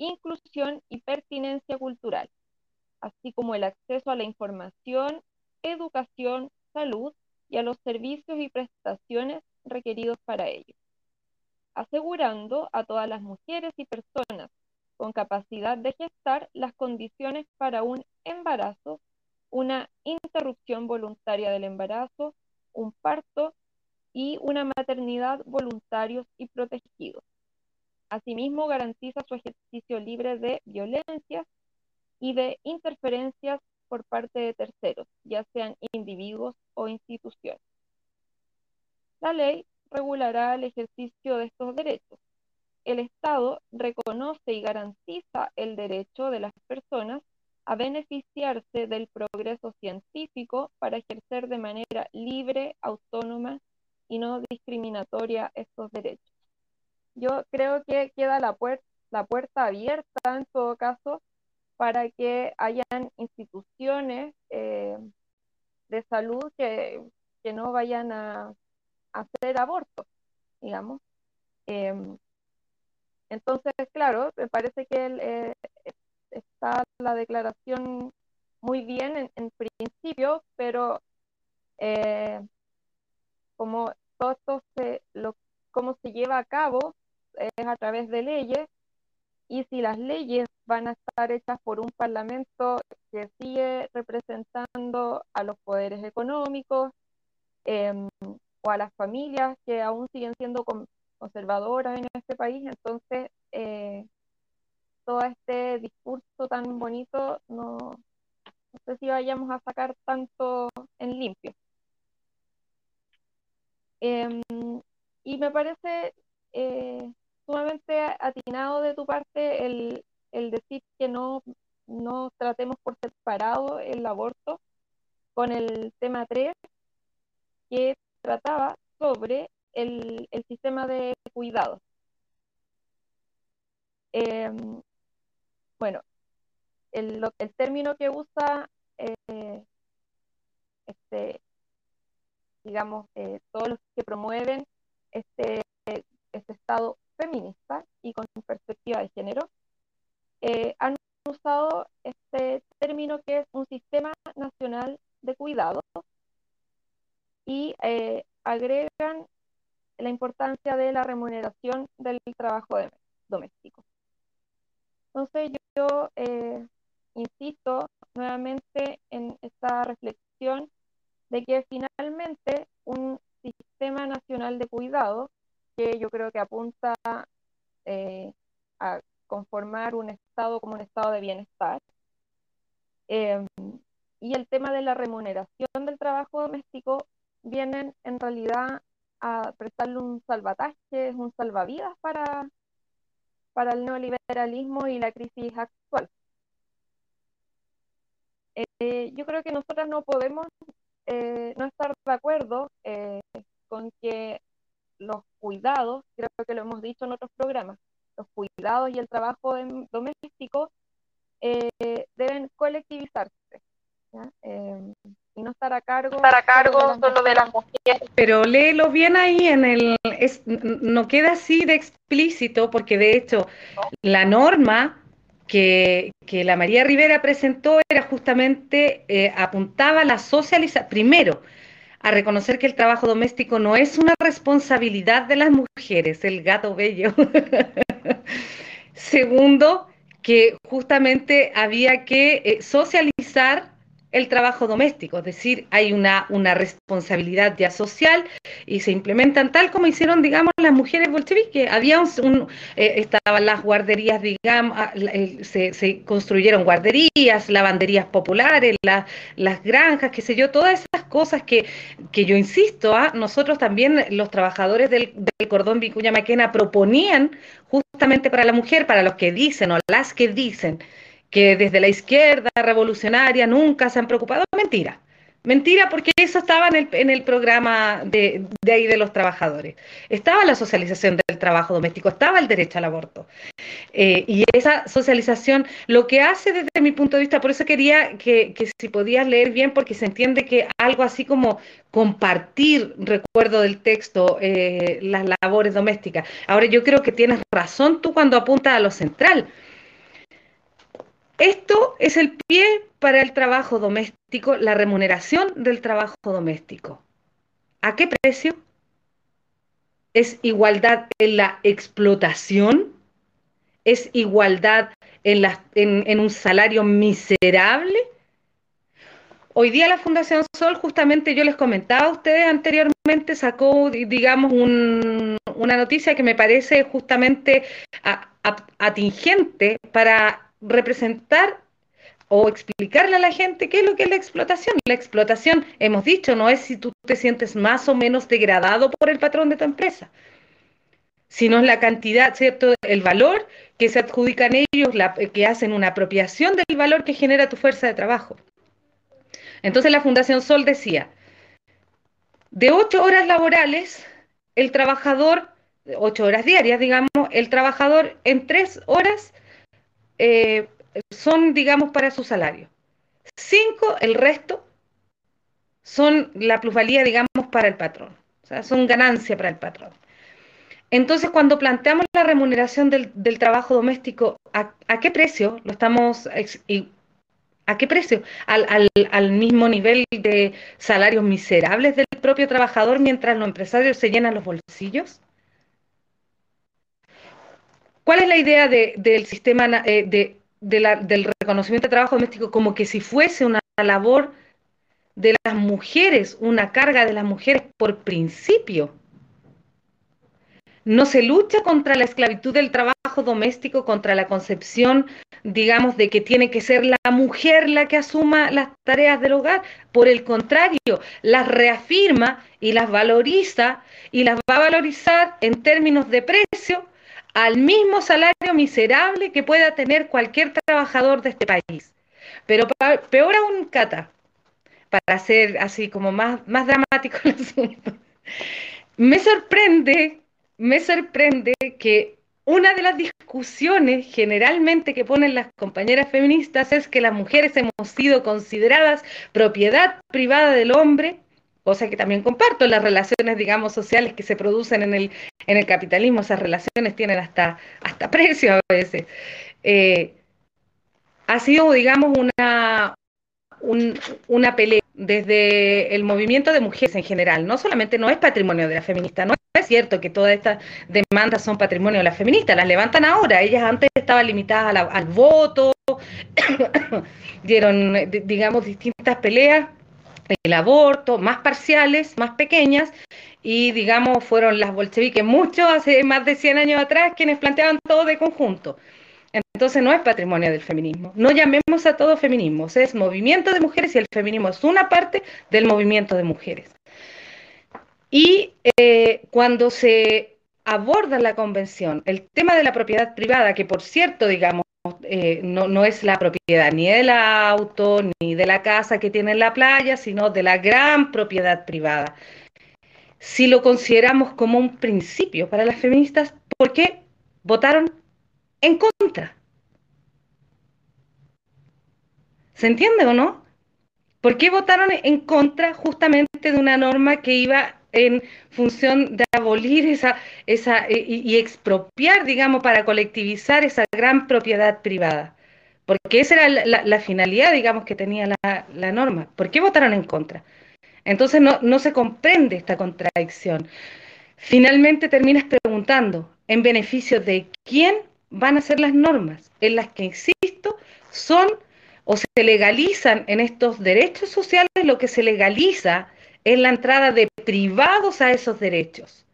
inclusión y pertinencia cultural, así como el acceso a la información, educación, salud y a los servicios y prestaciones requeridos para ello, asegurando a todas las mujeres y personas con capacidad de gestar las condiciones para un embarazo, una interrupción voluntaria del embarazo, un parto y una maternidad voluntarios y protegidos. Asimismo, garantiza su ejercicio libre de violencias y de interferencias por parte de terceros, ya sean individuos o instituciones. La ley regulará el ejercicio de estos derechos. El Estado reconoce y garantiza el derecho de las personas a beneficiarse del progreso científico para ejercer de manera libre, autónoma y no discriminatoria estos derechos. Yo creo que queda la, la puerta abierta en todo caso para que hayan instituciones eh, de salud que, no vayan a, hacer abortos, digamos. Em, entonces, claro, me parece que eh, está la declaración muy bien en, principio, pero eh, como todo esto se, lo, cómo se lleva a cabo es a través de leyes, y si las leyes van a estar hechas por un parlamento que sigue representando a los poderes económicos em, o a las familias que aún siguen siendo conservadoras en este país, entonces eh, todo este discurso tan bonito no, no sé si vayamos a sacar tanto en limpio. Em, y me parece eh, sumamente atinado de tu parte el, decir que no, no tratemos por separado el aborto con el tema 3, que trataba sobre el, sistema de cuidado. Em, bueno, el, el, término que usa, eh, este, digamos, eh, todos los que promueven este, este estado feminista y con perspectiva de género, eh, han usado este término que es un sistema nacional de cuidados y eh, agregan la importancia de la remuneración del trabajo doméstico. Entonces yo, eh, insisto nuevamente en esta reflexión de que finalmente un sistema nacional de cuidados que yo creo que apunta eh, a conformar un Estado como un Estado de bienestar. Em, y el tema de la remuneración del trabajo doméstico vienen en realidad a prestarle un salvataje, un salvavidas para, para el neoliberalismo y la crisis actual. Eh, yo creo que nosotras no podemos eh, no estar de acuerdo con que los cuidados, creo que lo hemos dicho en otros programas, los cuidados y el trabajo doméstico eh, deben colectivizarse. Em, y no estar a cargo, estar a cargo solo de las solo de las mujeres. Pero léelo bien ahí en el, es, no queda así de explícito, porque de hecho la norma que, que la María Rivera presentó era justamente, eh, apuntaba a la socialización, primero, a reconocer que el trabajo doméstico no es una responsabilidad de las mujeres, el gato bello. Segundo, que justamente había que eh, socializar el trabajo doméstico, es decir, hay una, una responsabilidad ya social y se implementan tal como hicieron, digamos, las mujeres bolcheviques. Había un, eh, estaban las guarderías, digamos, ah, se, se, construyeron guarderías, lavanderías populares, la, las granjas, qué sé yo, todas esas cosas que, que yo insisto, ¿ah? nosotros también, los trabajadores del, del cordón Vicuña Maquena, proponían justamente para la mujer, para los que dicen o las que dicen, que desde la izquierda revolucionaria nunca se han preocupado. Mentira. Mentira porque eso estaba en el, en el programa de, de, ahí de los trabajadores. Estaba la socialización del trabajo doméstico, estaba el derecho al aborto. Eh, y esa socialización lo que hace desde mi punto de vista, por eso quería que, que, si podías leer bien, porque se entiende que algo así como compartir, recuerdo del texto, eh, las labores domésticas. Ahora yo creo que tienes razón tú cuando apuntas a lo central esto es el pie para el trabajo doméstico, la remuneración del trabajo doméstico. ¿A qué precio? ¿Es igualdad en la explotación? ¿Es igualdad en, un salario miserable? Hoy día la Fundación Sol, justamente yo les comentaba a ustedes anteriormente, sacó, digamos, un, una noticia que me parece justamente atingente para representar o explicarle a la gente qué es lo que es la explotación. La explotación, hemos dicho, no es si tú te sientes más o menos degradado por el patrón de tu empresa, sino es la cantidad, ¿cierto? El valor que se adjudican ellos, la, que hacen una apropiación del valor que genera tu fuerza de trabajo. Entonces la Fundación Sol decía, de ocho horas laborales, el trabajador, ocho horas diarias, digamos, el trabajador en tres horas eh, son, digamos, para su salario. Cinco, el resto, son la plusvalía, digamos, para el patrón. O sea, son ganancia para el patrón. Entonces, cuando planteamos la remuneración del, del trabajo doméstico, ¿a, ¿a, qué precio lo estamos... ¿A qué precio? ¿Al, al, al mismo nivel de salarios miserables del propio trabajador mientras los empresarios se llenan los bolsillos? ¿Cuál es la idea de, del sistema eh, del reconocimiento de trabajo doméstico como que si fuese una labor de las mujeres, una carga de las mujeres por principio? No se lucha contra la esclavitud del trabajo doméstico, contra la concepción, digamos, de que tiene que ser la mujer la que asuma las tareas del hogar. Por el contrario, las reafirma y las valoriza y las va a valorizar en términos de precio al mismo salario miserable que pueda tener cualquier trabajador de este país. Pero peor aún, Cata, para hacer así como más, más dramático el asunto, me sorprende, me sorprende que una de las discusiones generalmente que ponen las compañeras feministas es que las mujeres hemos sido consideradas propiedad privada del hombre cosa que también comparto, las relaciones, digamos, sociales que se producen en el, en el capitalismo, esas relaciones tienen hasta, hasta precio a veces. Eh, ha sido, digamos, una, un, una pelea desde el movimiento de mujeres en general. No solamente no es patrimonio de la feminista, no es cierto que todas estas demandas son patrimonio de la feminista, las levantan ahora. Ellas antes estaban limitadas al voto, dieron, digamos, distintas peleas el aborto, más parciales, más pequeñas, y digamos fueron las bolcheviques, mucho hace más de 100 años atrás, quienes planteaban todo de conjunto. Entonces no es patrimonio del feminismo. No llamemos a todo feminismo, es movimiento de mujeres y el feminismo es una parte del movimiento de mujeres. Y eh, cuando se aborda la convención el tema de la propiedad privada, que por cierto, digamos, eh, no, no, es la propiedad ni del auto, ni de la casa que tiene en la playa, sino de la gran propiedad privada. Si lo consideramos como un principio para las feministas, ¿por qué votaron en contra? ¿Se entiende o no? ¿Por qué votaron en contra justamente de una norma que iba en función de abolir esa, esa y, y expropiar, digamos, para colectivizar esa gran propiedad privada? Porque esa era la finalidad, digamos, que tenía la, la, norma. ¿Por qué votaron en contra? Entonces no, no se comprende esta contradicción. Finalmente terminas preguntando, ¿en beneficio de quién van a ser las normas? En las que, insisto, son o se legalizan en estos derechos sociales, lo que se legaliza es la entrada de privados a esos derechos.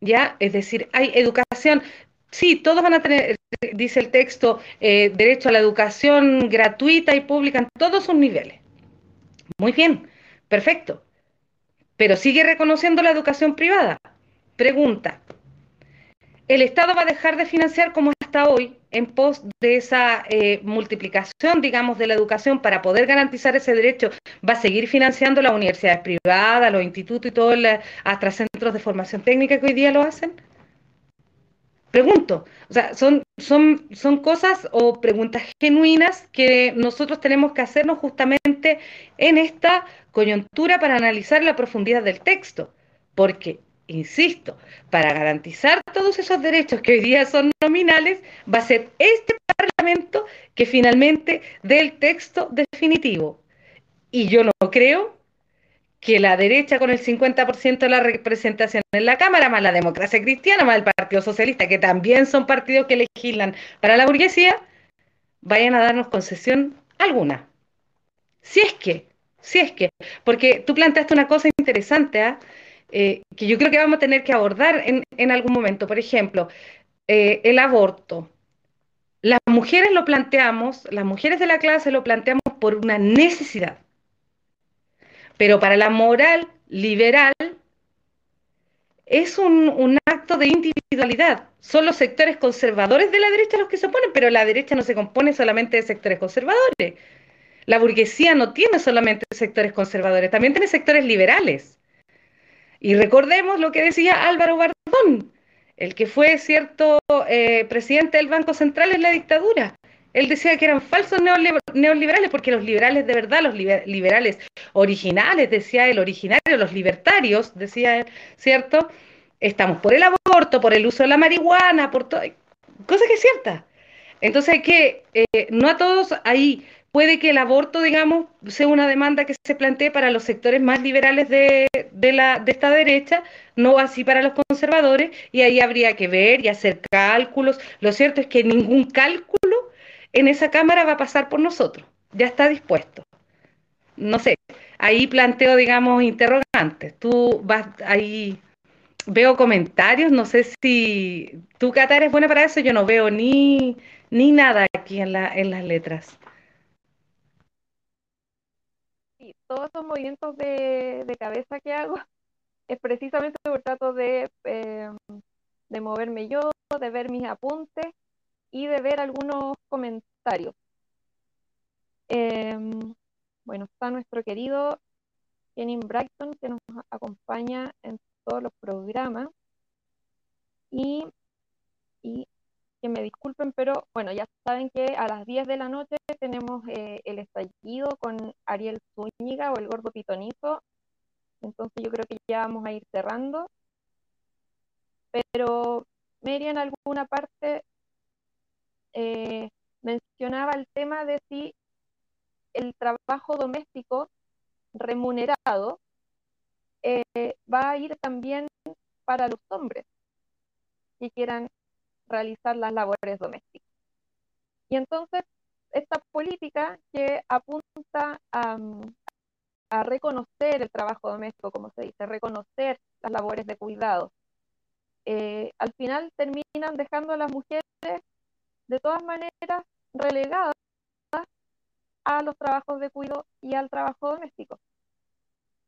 ¿Ya? Es decir, hay educación. Sí, todos van a tener, dice el texto, eh, derecho a la educación gratuita y pública en todos sus niveles. Muy bien, perfecto. Pero sigue reconociendo la educación privada. Pregunta, ¿el Estado va a dejar de financiar como hasta hoy en pos de esa eh, multiplicación, digamos, de la educación para poder garantizar ese derecho? ¿Va a seguir financiando las universidades privadas, los institutos y todos los hasta centros de formación técnica que hoy día lo hacen? Pregunto, o sea, son, son, son cosas o preguntas genuinas que nosotros tenemos que hacernos justamente en esta coyuntura para analizar la profundidad del texto, porque, insisto, para garantizar todos esos derechos que hoy día son nominales, va a ser este Parlamento que finalmente dé el texto definitivo. Y yo no creo que la derecha con el 50% de la representación en la Cámara, más la democracia cristiana, más el Partido Socialista, que también son partidos que legislan para la burguesía, vayan a darnos concesión alguna. Si es que, si es que, porque tú planteaste una cosa interesante, ¿eh? Eh, que yo creo que vamos a tener que abordar en, algún momento. Por ejemplo, eh, el aborto. Las mujeres lo planteamos, las mujeres de la clase lo planteamos por una necesidad pero para la moral liberal es un, un, acto de individualidad. Son los sectores conservadores de la derecha los que se oponen, pero la derecha no se compone solamente de sectores conservadores. La burguesía no tiene solamente sectores conservadores, también tiene sectores liberales. Y recordemos lo que decía Álvaro Bardón, el que fue cierto eh, presidente del Banco Central en la dictadura. Él decía que eran falsos neoliberales, porque los liberales de verdad, los liberales originales, decía él, originarios, los libertarios, decía él, ¿cierto? Estamos por el aborto, por el uso de la marihuana, por todo, cosa que es cierta. Entonces hay que, eh, no a todos ahí, puede que el aborto, digamos, sea una demanda que se plantee para los sectores más liberales de, de, la, de esta derecha, no así para los conservadores, y ahí habría que ver y hacer cálculos. Lo cierto es que ningún cálculo en esa cámara va a pasar por nosotros, ya está dispuesto. No sé, ahí planteo, digamos, interrogantes. Tú vas ahí, veo comentarios, no sé si tú, Cata, eres buena para eso, yo no veo ni, ni nada aquí en, la, en las letras. Sí, todos esos movimientos de, cabeza que hago es precisamente por trato de, eh, de moverme yo, de ver mis apuntes y de ver algunos comentarios. Eh, bueno, está nuestro querido Kenny Brighton, que nos acompaña en todos los programas. Y, y, que me disculpen, pero bueno, ya saben que a las 10 de la noche tenemos eh, el estallido con Ariel Zúñiga o el gordo pitonizo. Entonces yo creo que ya vamos a ir cerrando. Pero Mary en alguna parte eh, mencionaba el tema de si el trabajo doméstico remunerado eh, va a ir también para los hombres que quieran realizar las labores domésticas. Y entonces, esta política que apunta a, a reconocer el trabajo doméstico, como se dice, reconocer las labores de cuidado, eh, al final terminan dejando a las mujeres de todas maneras relegadas a los trabajos de cuidado y al trabajo doméstico.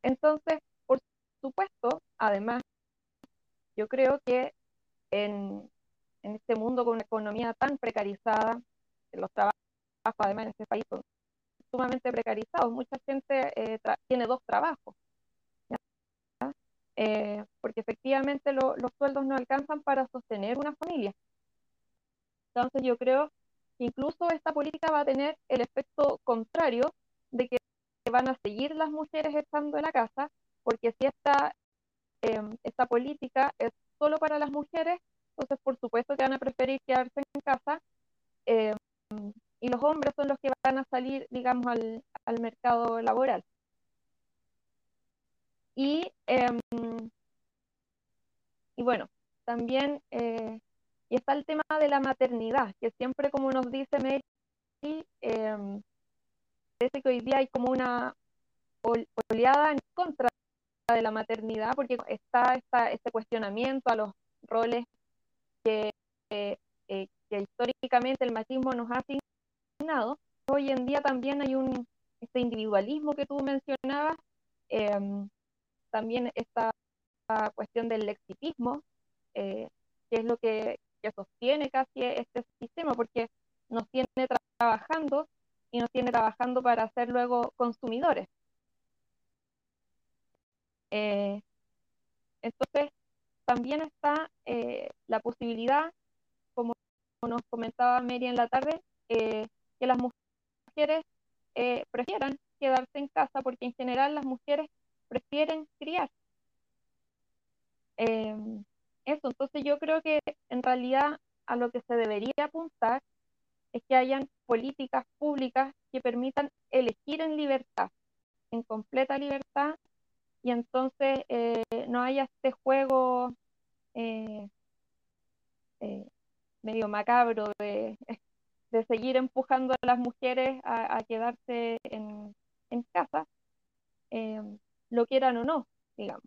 Entonces, por supuesto, además, yo creo que en, en este mundo con una economía tan precarizada, los trabajos además en este país son sumamente precarizados, mucha gente eh, tiene dos trabajos, eh, porque efectivamente lo, los sueldos no alcanzan para sostener una familia. Entonces yo creo que incluso esta política va a tener el efecto contrario de que van a seguir las mujeres estando en la casa, porque si esta, em, esta política es solo para las mujeres, entonces por supuesto que van a preferir quedarse en casa em, y los hombres son los que van a salir, digamos, al, al mercado laboral. Y, em, y bueno, también eh, y está el tema de la maternidad, que siempre como nos dice Mary, eh, parece que hoy día hay como una oleada en contra de la maternidad, porque está, está este cuestionamiento a los roles que, eh, que históricamente el machismo nos ha asignado. Hoy en día también hay un este individualismo que tú mencionabas, em, también esta cuestión del lexitismo, eh, que es lo que, que, sostiene casi este sistema, porque nos tiene trabajando y nos tiene trabajando para ser luego consumidores. Eh, entonces, también está eh, la posibilidad, como nos comentaba Mary en la tarde, eh, que las mujeres prefieran quedarse en casa porque en general las mujeres prefieren criar. eso, entonces yo creo que en realidad a lo que se debería apuntar es que hayan políticas públicas que permitan elegir en libertad, en completa libertad, y entonces eh, no haya este juego eh, eh, medio macabro de, de, seguir empujando a las mujeres a, quedarse en, en casa, lo quieran o no, digamos.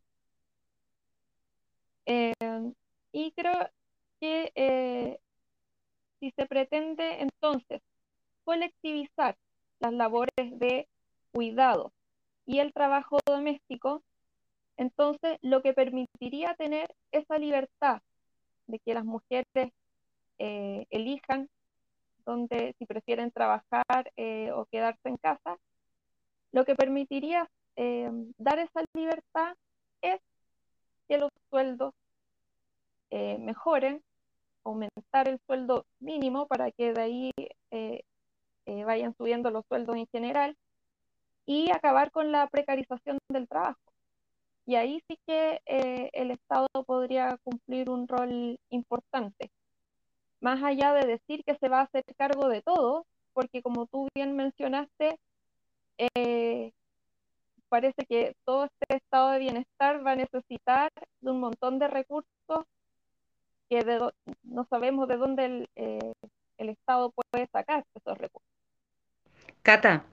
y creo que si se pretende entonces colectivizar las labores de cuidado y el trabajo doméstico, entonces lo que permitiría tener esa libertad de que las mujeres eh, elijan donde si prefieren trabajar eh, o quedarse en casa, lo que permitiría eh, dar esa libertad es que los sueldos mejoren, aumentar el sueldo mínimo para que de ahí vayan subiendo los sueldos en general y acabar con la precarización del trabajo. Y ahí sí que eh, el Estado podría cumplir un rol importante. Más allá de decir que se va a hacer cargo de todo, porque como tú bien mencionaste, parece que todo este estado de bienestar va a necesitar de un montón de recursos que no sabemos de dónde el, eh, el, Estado puede sacar esos recursos. Cata,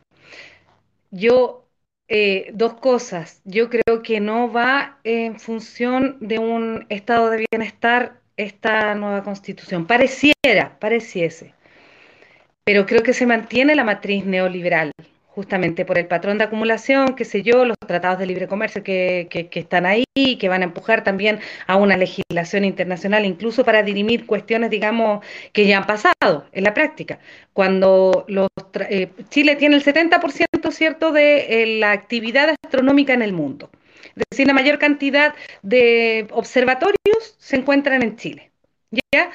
yo, eh, dos cosas. Yo creo que no va en función de un estado de bienestar esta nueva constitución. Pareciera, pareciese. Pero creo que se mantiene la matriz neoliberal justamente por el patrón de acumulación, qué sé yo, los tratados de libre comercio que, están ahí, que van a empujar también a una legislación internacional, incluso para dirimir cuestiones, digamos, que ya han pasado en la práctica. Cuando los eh, Chile tiene el 70%, ¿cierto?, de eh, la actividad astronómica en el mundo. Es decir, la mayor cantidad de observatorios se encuentran en Chile. ¿Ya?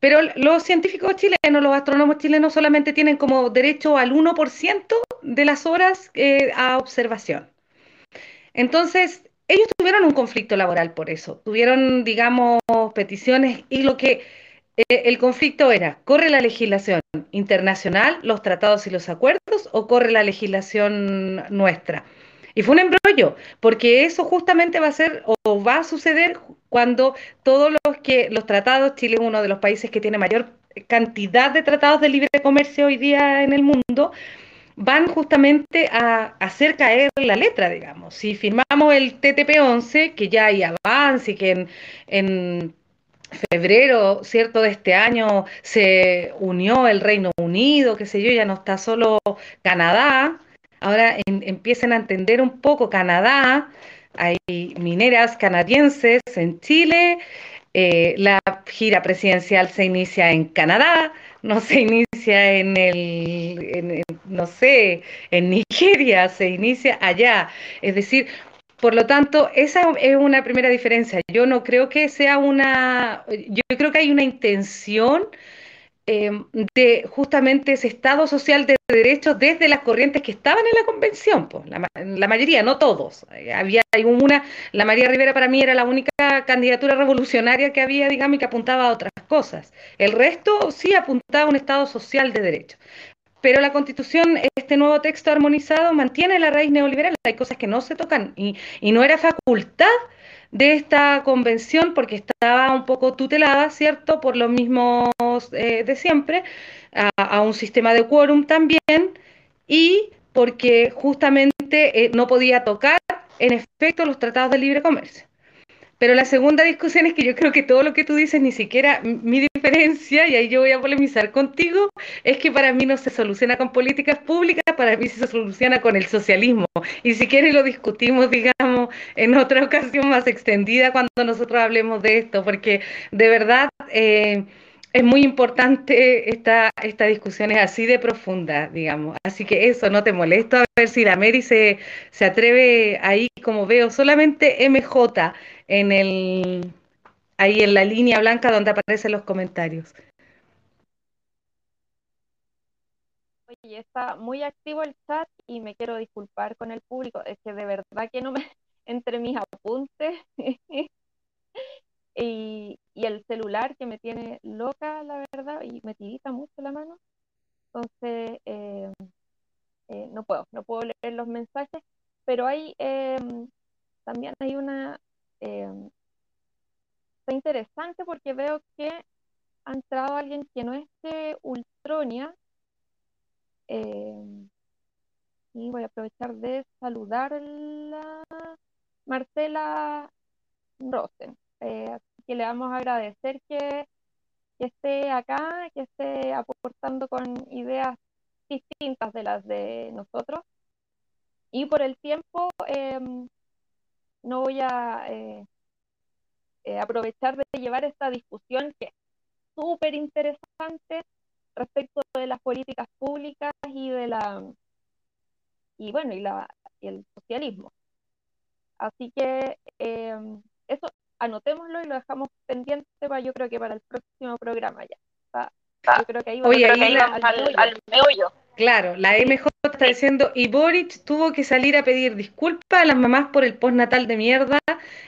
Pero los científicos chilenos, los astrónomos chilenos solamente tienen como derecho al 1% de las horas eh, a observación. Entonces, ellos tuvieron un conflicto laboral por eso, tuvieron, digamos, peticiones y lo que eh, el conflicto era, ¿corre la legislación internacional, los tratados y los acuerdos o corre la legislación nuestra? Y fue un embrollo, porque eso justamente va a ser o va a suceder cuando todos los que los tratados, Chile es uno de los países que tiene mayor cantidad de tratados de libre comercio hoy día en el mundo, van justamente a hacer caer la letra, digamos. Si firmamos el TTP-11, que ya hay avance y que en, en febrero, ¿cierto?, de este año se unió el Reino Unido, qué sé yo, ya no está solo Canadá, ahora empiecen a entender un poco Canadá, hay mineras canadienses en Chile, eh, la gira presidencial se inicia en Canadá, no se inicia en el, no sé, en Nigeria, se inicia allá. Es decir, por lo tanto, esa es una primera diferencia. Yo no creo que sea una, yo creo que hay una intención Em, de justamente ese Estado social de derechos desde las corrientes que estaban en la convención, pues, la, la, mayoría, no todos. Eh, había una, la María Rivera para mí era la única candidatura revolucionaria que había, digamos, y que apuntaba a otras cosas. El resto sí apuntaba a un Estado social de derechos. Pero la constitución, este nuevo texto armonizado, mantiene la raíz neoliberal. Hay cosas que no se tocan y, y no era facultad de esta convención porque estaba un poco tutelada, ¿cierto?, por los mismos eh, de siempre, a, un sistema de quórum también y porque justamente eh, no podía tocar en efecto los tratados de libre comercio. Pero la segunda discusión es que yo creo que todo lo que tú dices, ni siquiera mi diferencia, y ahí yo voy a polemizar contigo, es que para mí no se soluciona con políticas públicas, para mí se soluciona con el socialismo. Y si quieres lo discutimos, digamos, en otra ocasión más extendida cuando nosotros hablemos de esto, porque de verdad... Eh, es muy importante esta, esta discusión, es así de profunda, digamos. Así que eso, no te molesto, a ver si la Mary se, se atreve ahí, como veo, solamente MJ en el, ahí en la línea blanca donde aparecen los comentarios. Oye, está muy activo el chat y me quiero disculpar con el público. Es que de verdad que no me, entre mis apuntes y, y, el celular que me tiene loca, la verdad, y me tirita mucho la mano. Entonces, eh, eh, no puedo, no puedo leer los mensajes, pero hay eh, también hay una está interesante porque veo que ha entrado alguien que no es de Ultronia. Y voy a aprovechar de saludarla. Marcela Rosen. Eh, que le vamos a agradecer que, esté acá, que esté aportando con ideas distintas de las de nosotros. Y por el tiempo, eh, no voy a eh, eh, aprovechar de llevar esta discusión que es súper interesante respecto de las políticas públicas y de la y bueno y la y el socialismo así que eh, eso anotémoslo y lo dejamos pendiente para yo creo que para el próximo programa ya yo creo que ahí vamos, Oye, ahí al, al, al meollo. Claro, la MJ está diciendo, y Boric tuvo que salir a pedir disculpas a las mamás por el postnatal de mierda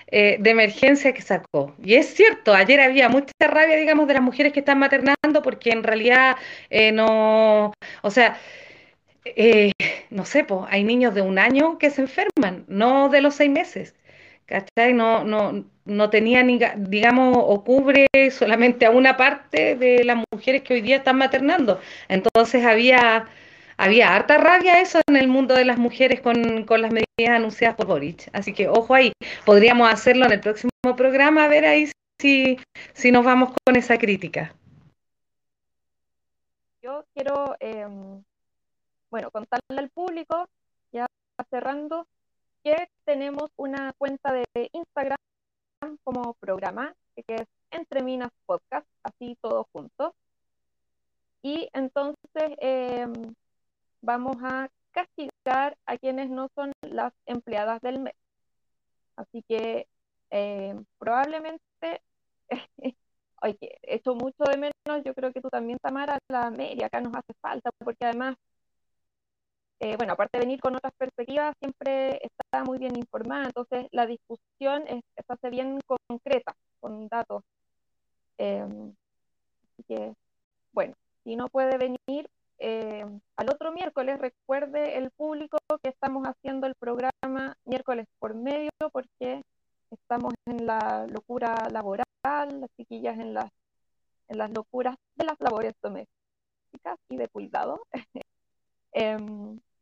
eh, de emergencia que sacó. Y es cierto, ayer había mucha rabia, digamos, de las mujeres que están maternando porque en realidad eh, no, o sea, eh, no sé, hay niños de un año que se enferman, no de los seis meses. ¿Cachai? No, no, no tenía, ni, digamos, o solamente a una parte de las mujeres que hoy día están maternando. Entonces había había harta rabia eso en el mundo de las mujeres con, con, las medidas anunciadas por Boric. Así que ojo ahí, podríamos hacerlo en el próximo programa, a ver ahí si, si nos vamos con esa crítica. Yo quiero, eh, bueno, contarle al público, ya cerrando, que tenemos una cuenta de Instagram como programa, que es Entre Minas Podcast, así todo junto. Y entonces, eh, vamos a castigar a quienes no son las empleadas del mes. Así que eh, probablemente, oye, he hecho mucho de menos, yo creo que tú también, Tamara, la media acá nos hace falta, porque además, eh, bueno, aparte de venir con otras perspectivas, siempre está muy bien informada, entonces la discusión es, se hace bien concreta, con datos. Eh, así que, bueno, si no puede venir, eh, al otro miércoles, recuerde el público que estamos haciendo el programa miércoles por medio porque estamos en la locura laboral, las chiquillas en las, en las locuras de las labores domésticas y de cuidado. eh,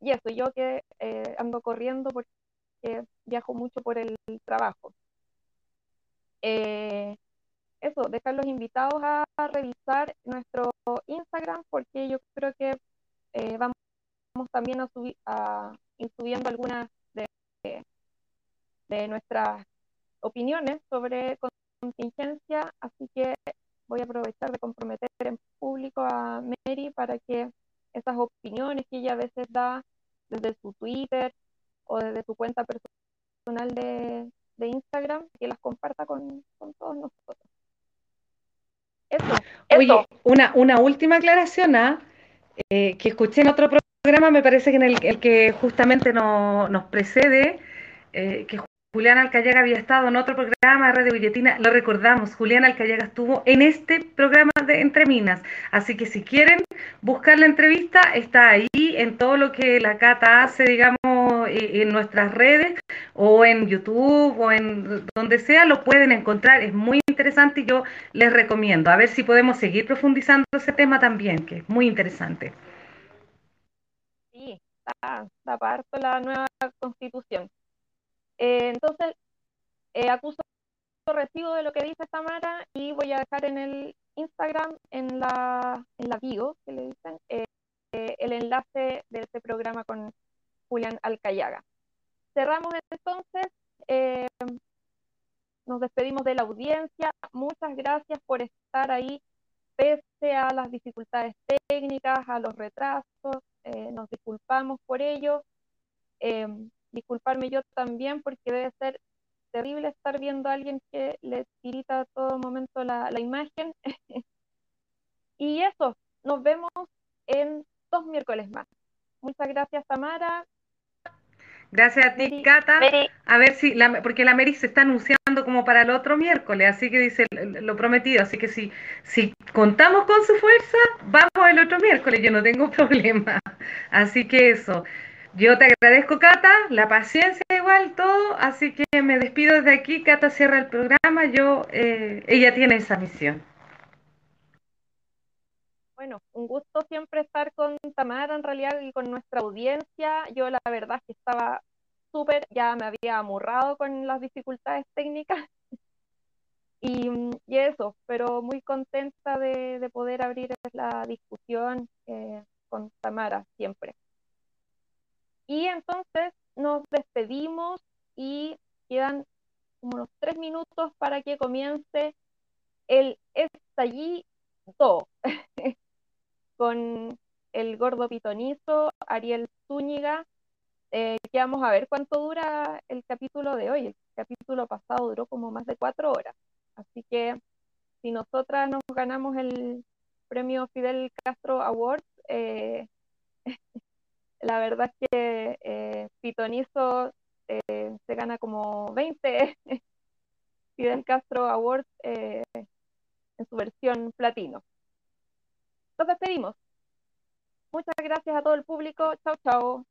y eso, yo que eh, ando corriendo porque viajo mucho por el trabajo. Eh, eso, dejar los invitados a, revisar nuestro Instagram porque yo creo que eh, vamos, también a, subir, a ir subiendo algunas de, de, nuestras opiniones sobre contingencia, así que voy a aprovechar de comprometer en público a Mary para que esas opiniones que ella a veces da desde su Twitter o desde su cuenta personal de, de Instagram, que las comparta con, con todos nosotros. Eso. Oye, una, una última aclaración, ¿ah? Eh, que escuché en otro programa, me parece que en el, el que justamente no- nos precede, eh, que Julián Alcayaga había estado en otro programa de Radio Guillotina, lo recordamos, Julián Alcayaga estuvo en este programa de Entre Minas, así que si quieren buscar la entrevista, está ahí en todo lo que la Cata hace, digamos, eh, en nuestras redes o en YouTube o en donde sea, lo pueden encontrar, es muy interesante y yo les recomiendo, a ver si podemos seguir profundizando ese tema también, que es muy interesante. Sí, está, está parto la nueva constitución. Eh, entonces, eh, acuso recibo de lo que dice Tamara y voy a dejar en el Instagram, en la, en la bio, que le dicen, eh, el enlace de este programa con Julián Alcayaga. Cerramos entonces, nos despedimos de la audiencia. Muchas gracias por estar ahí, pese a las dificultades técnicas, a los retrasos. nos disculpamos por ello. Disculparme yo también porque debe ser terrible estar viendo a alguien que le tirita a todo momento la, la imagen. y eso, nos vemos en dos miércoles más. Muchas gracias, Tamara. Gracias a ti, Mary, Cata. Mary, A ver si, la, porque la Mary se está anunciando como para el otro miércoles, así que dice lo lo prometido. Así que si, si contamos con su fuerza, vamos el otro miércoles, yo no tengo problema. Así que eso. Yo te agradezco, Cata, la paciencia igual, todo. Así que me despido desde aquí. Cata cierra el programa. Yo, eh, ella tiene esa misión. Bueno, un gusto siempre estar con Tamara en realidad y con nuestra audiencia. Yo la verdad es que estaba súper, ya me había amurrado con las dificultades técnicas y, eso, pero muy contenta de, de poder abrir la discusión eh, con Tamara siempre. Y entonces nos despedimos y quedan como unos tres minutos para que comience el estallido con el gordo pitonizo, Ariel Zúñiga, eh, que a ver cuánto dura el capítulo de hoy. El capítulo pasado duró como más de cuatro horas. Así que si nosotras nos ganamos el premio Fidel Castro Awards, eh, la verdad es que eh, Pitonizo eh, se gana como 20 Fidel Castro Awards eh, en su versión platino. Nos despedimos. Muchas gracias a todo el público. Chao, chao.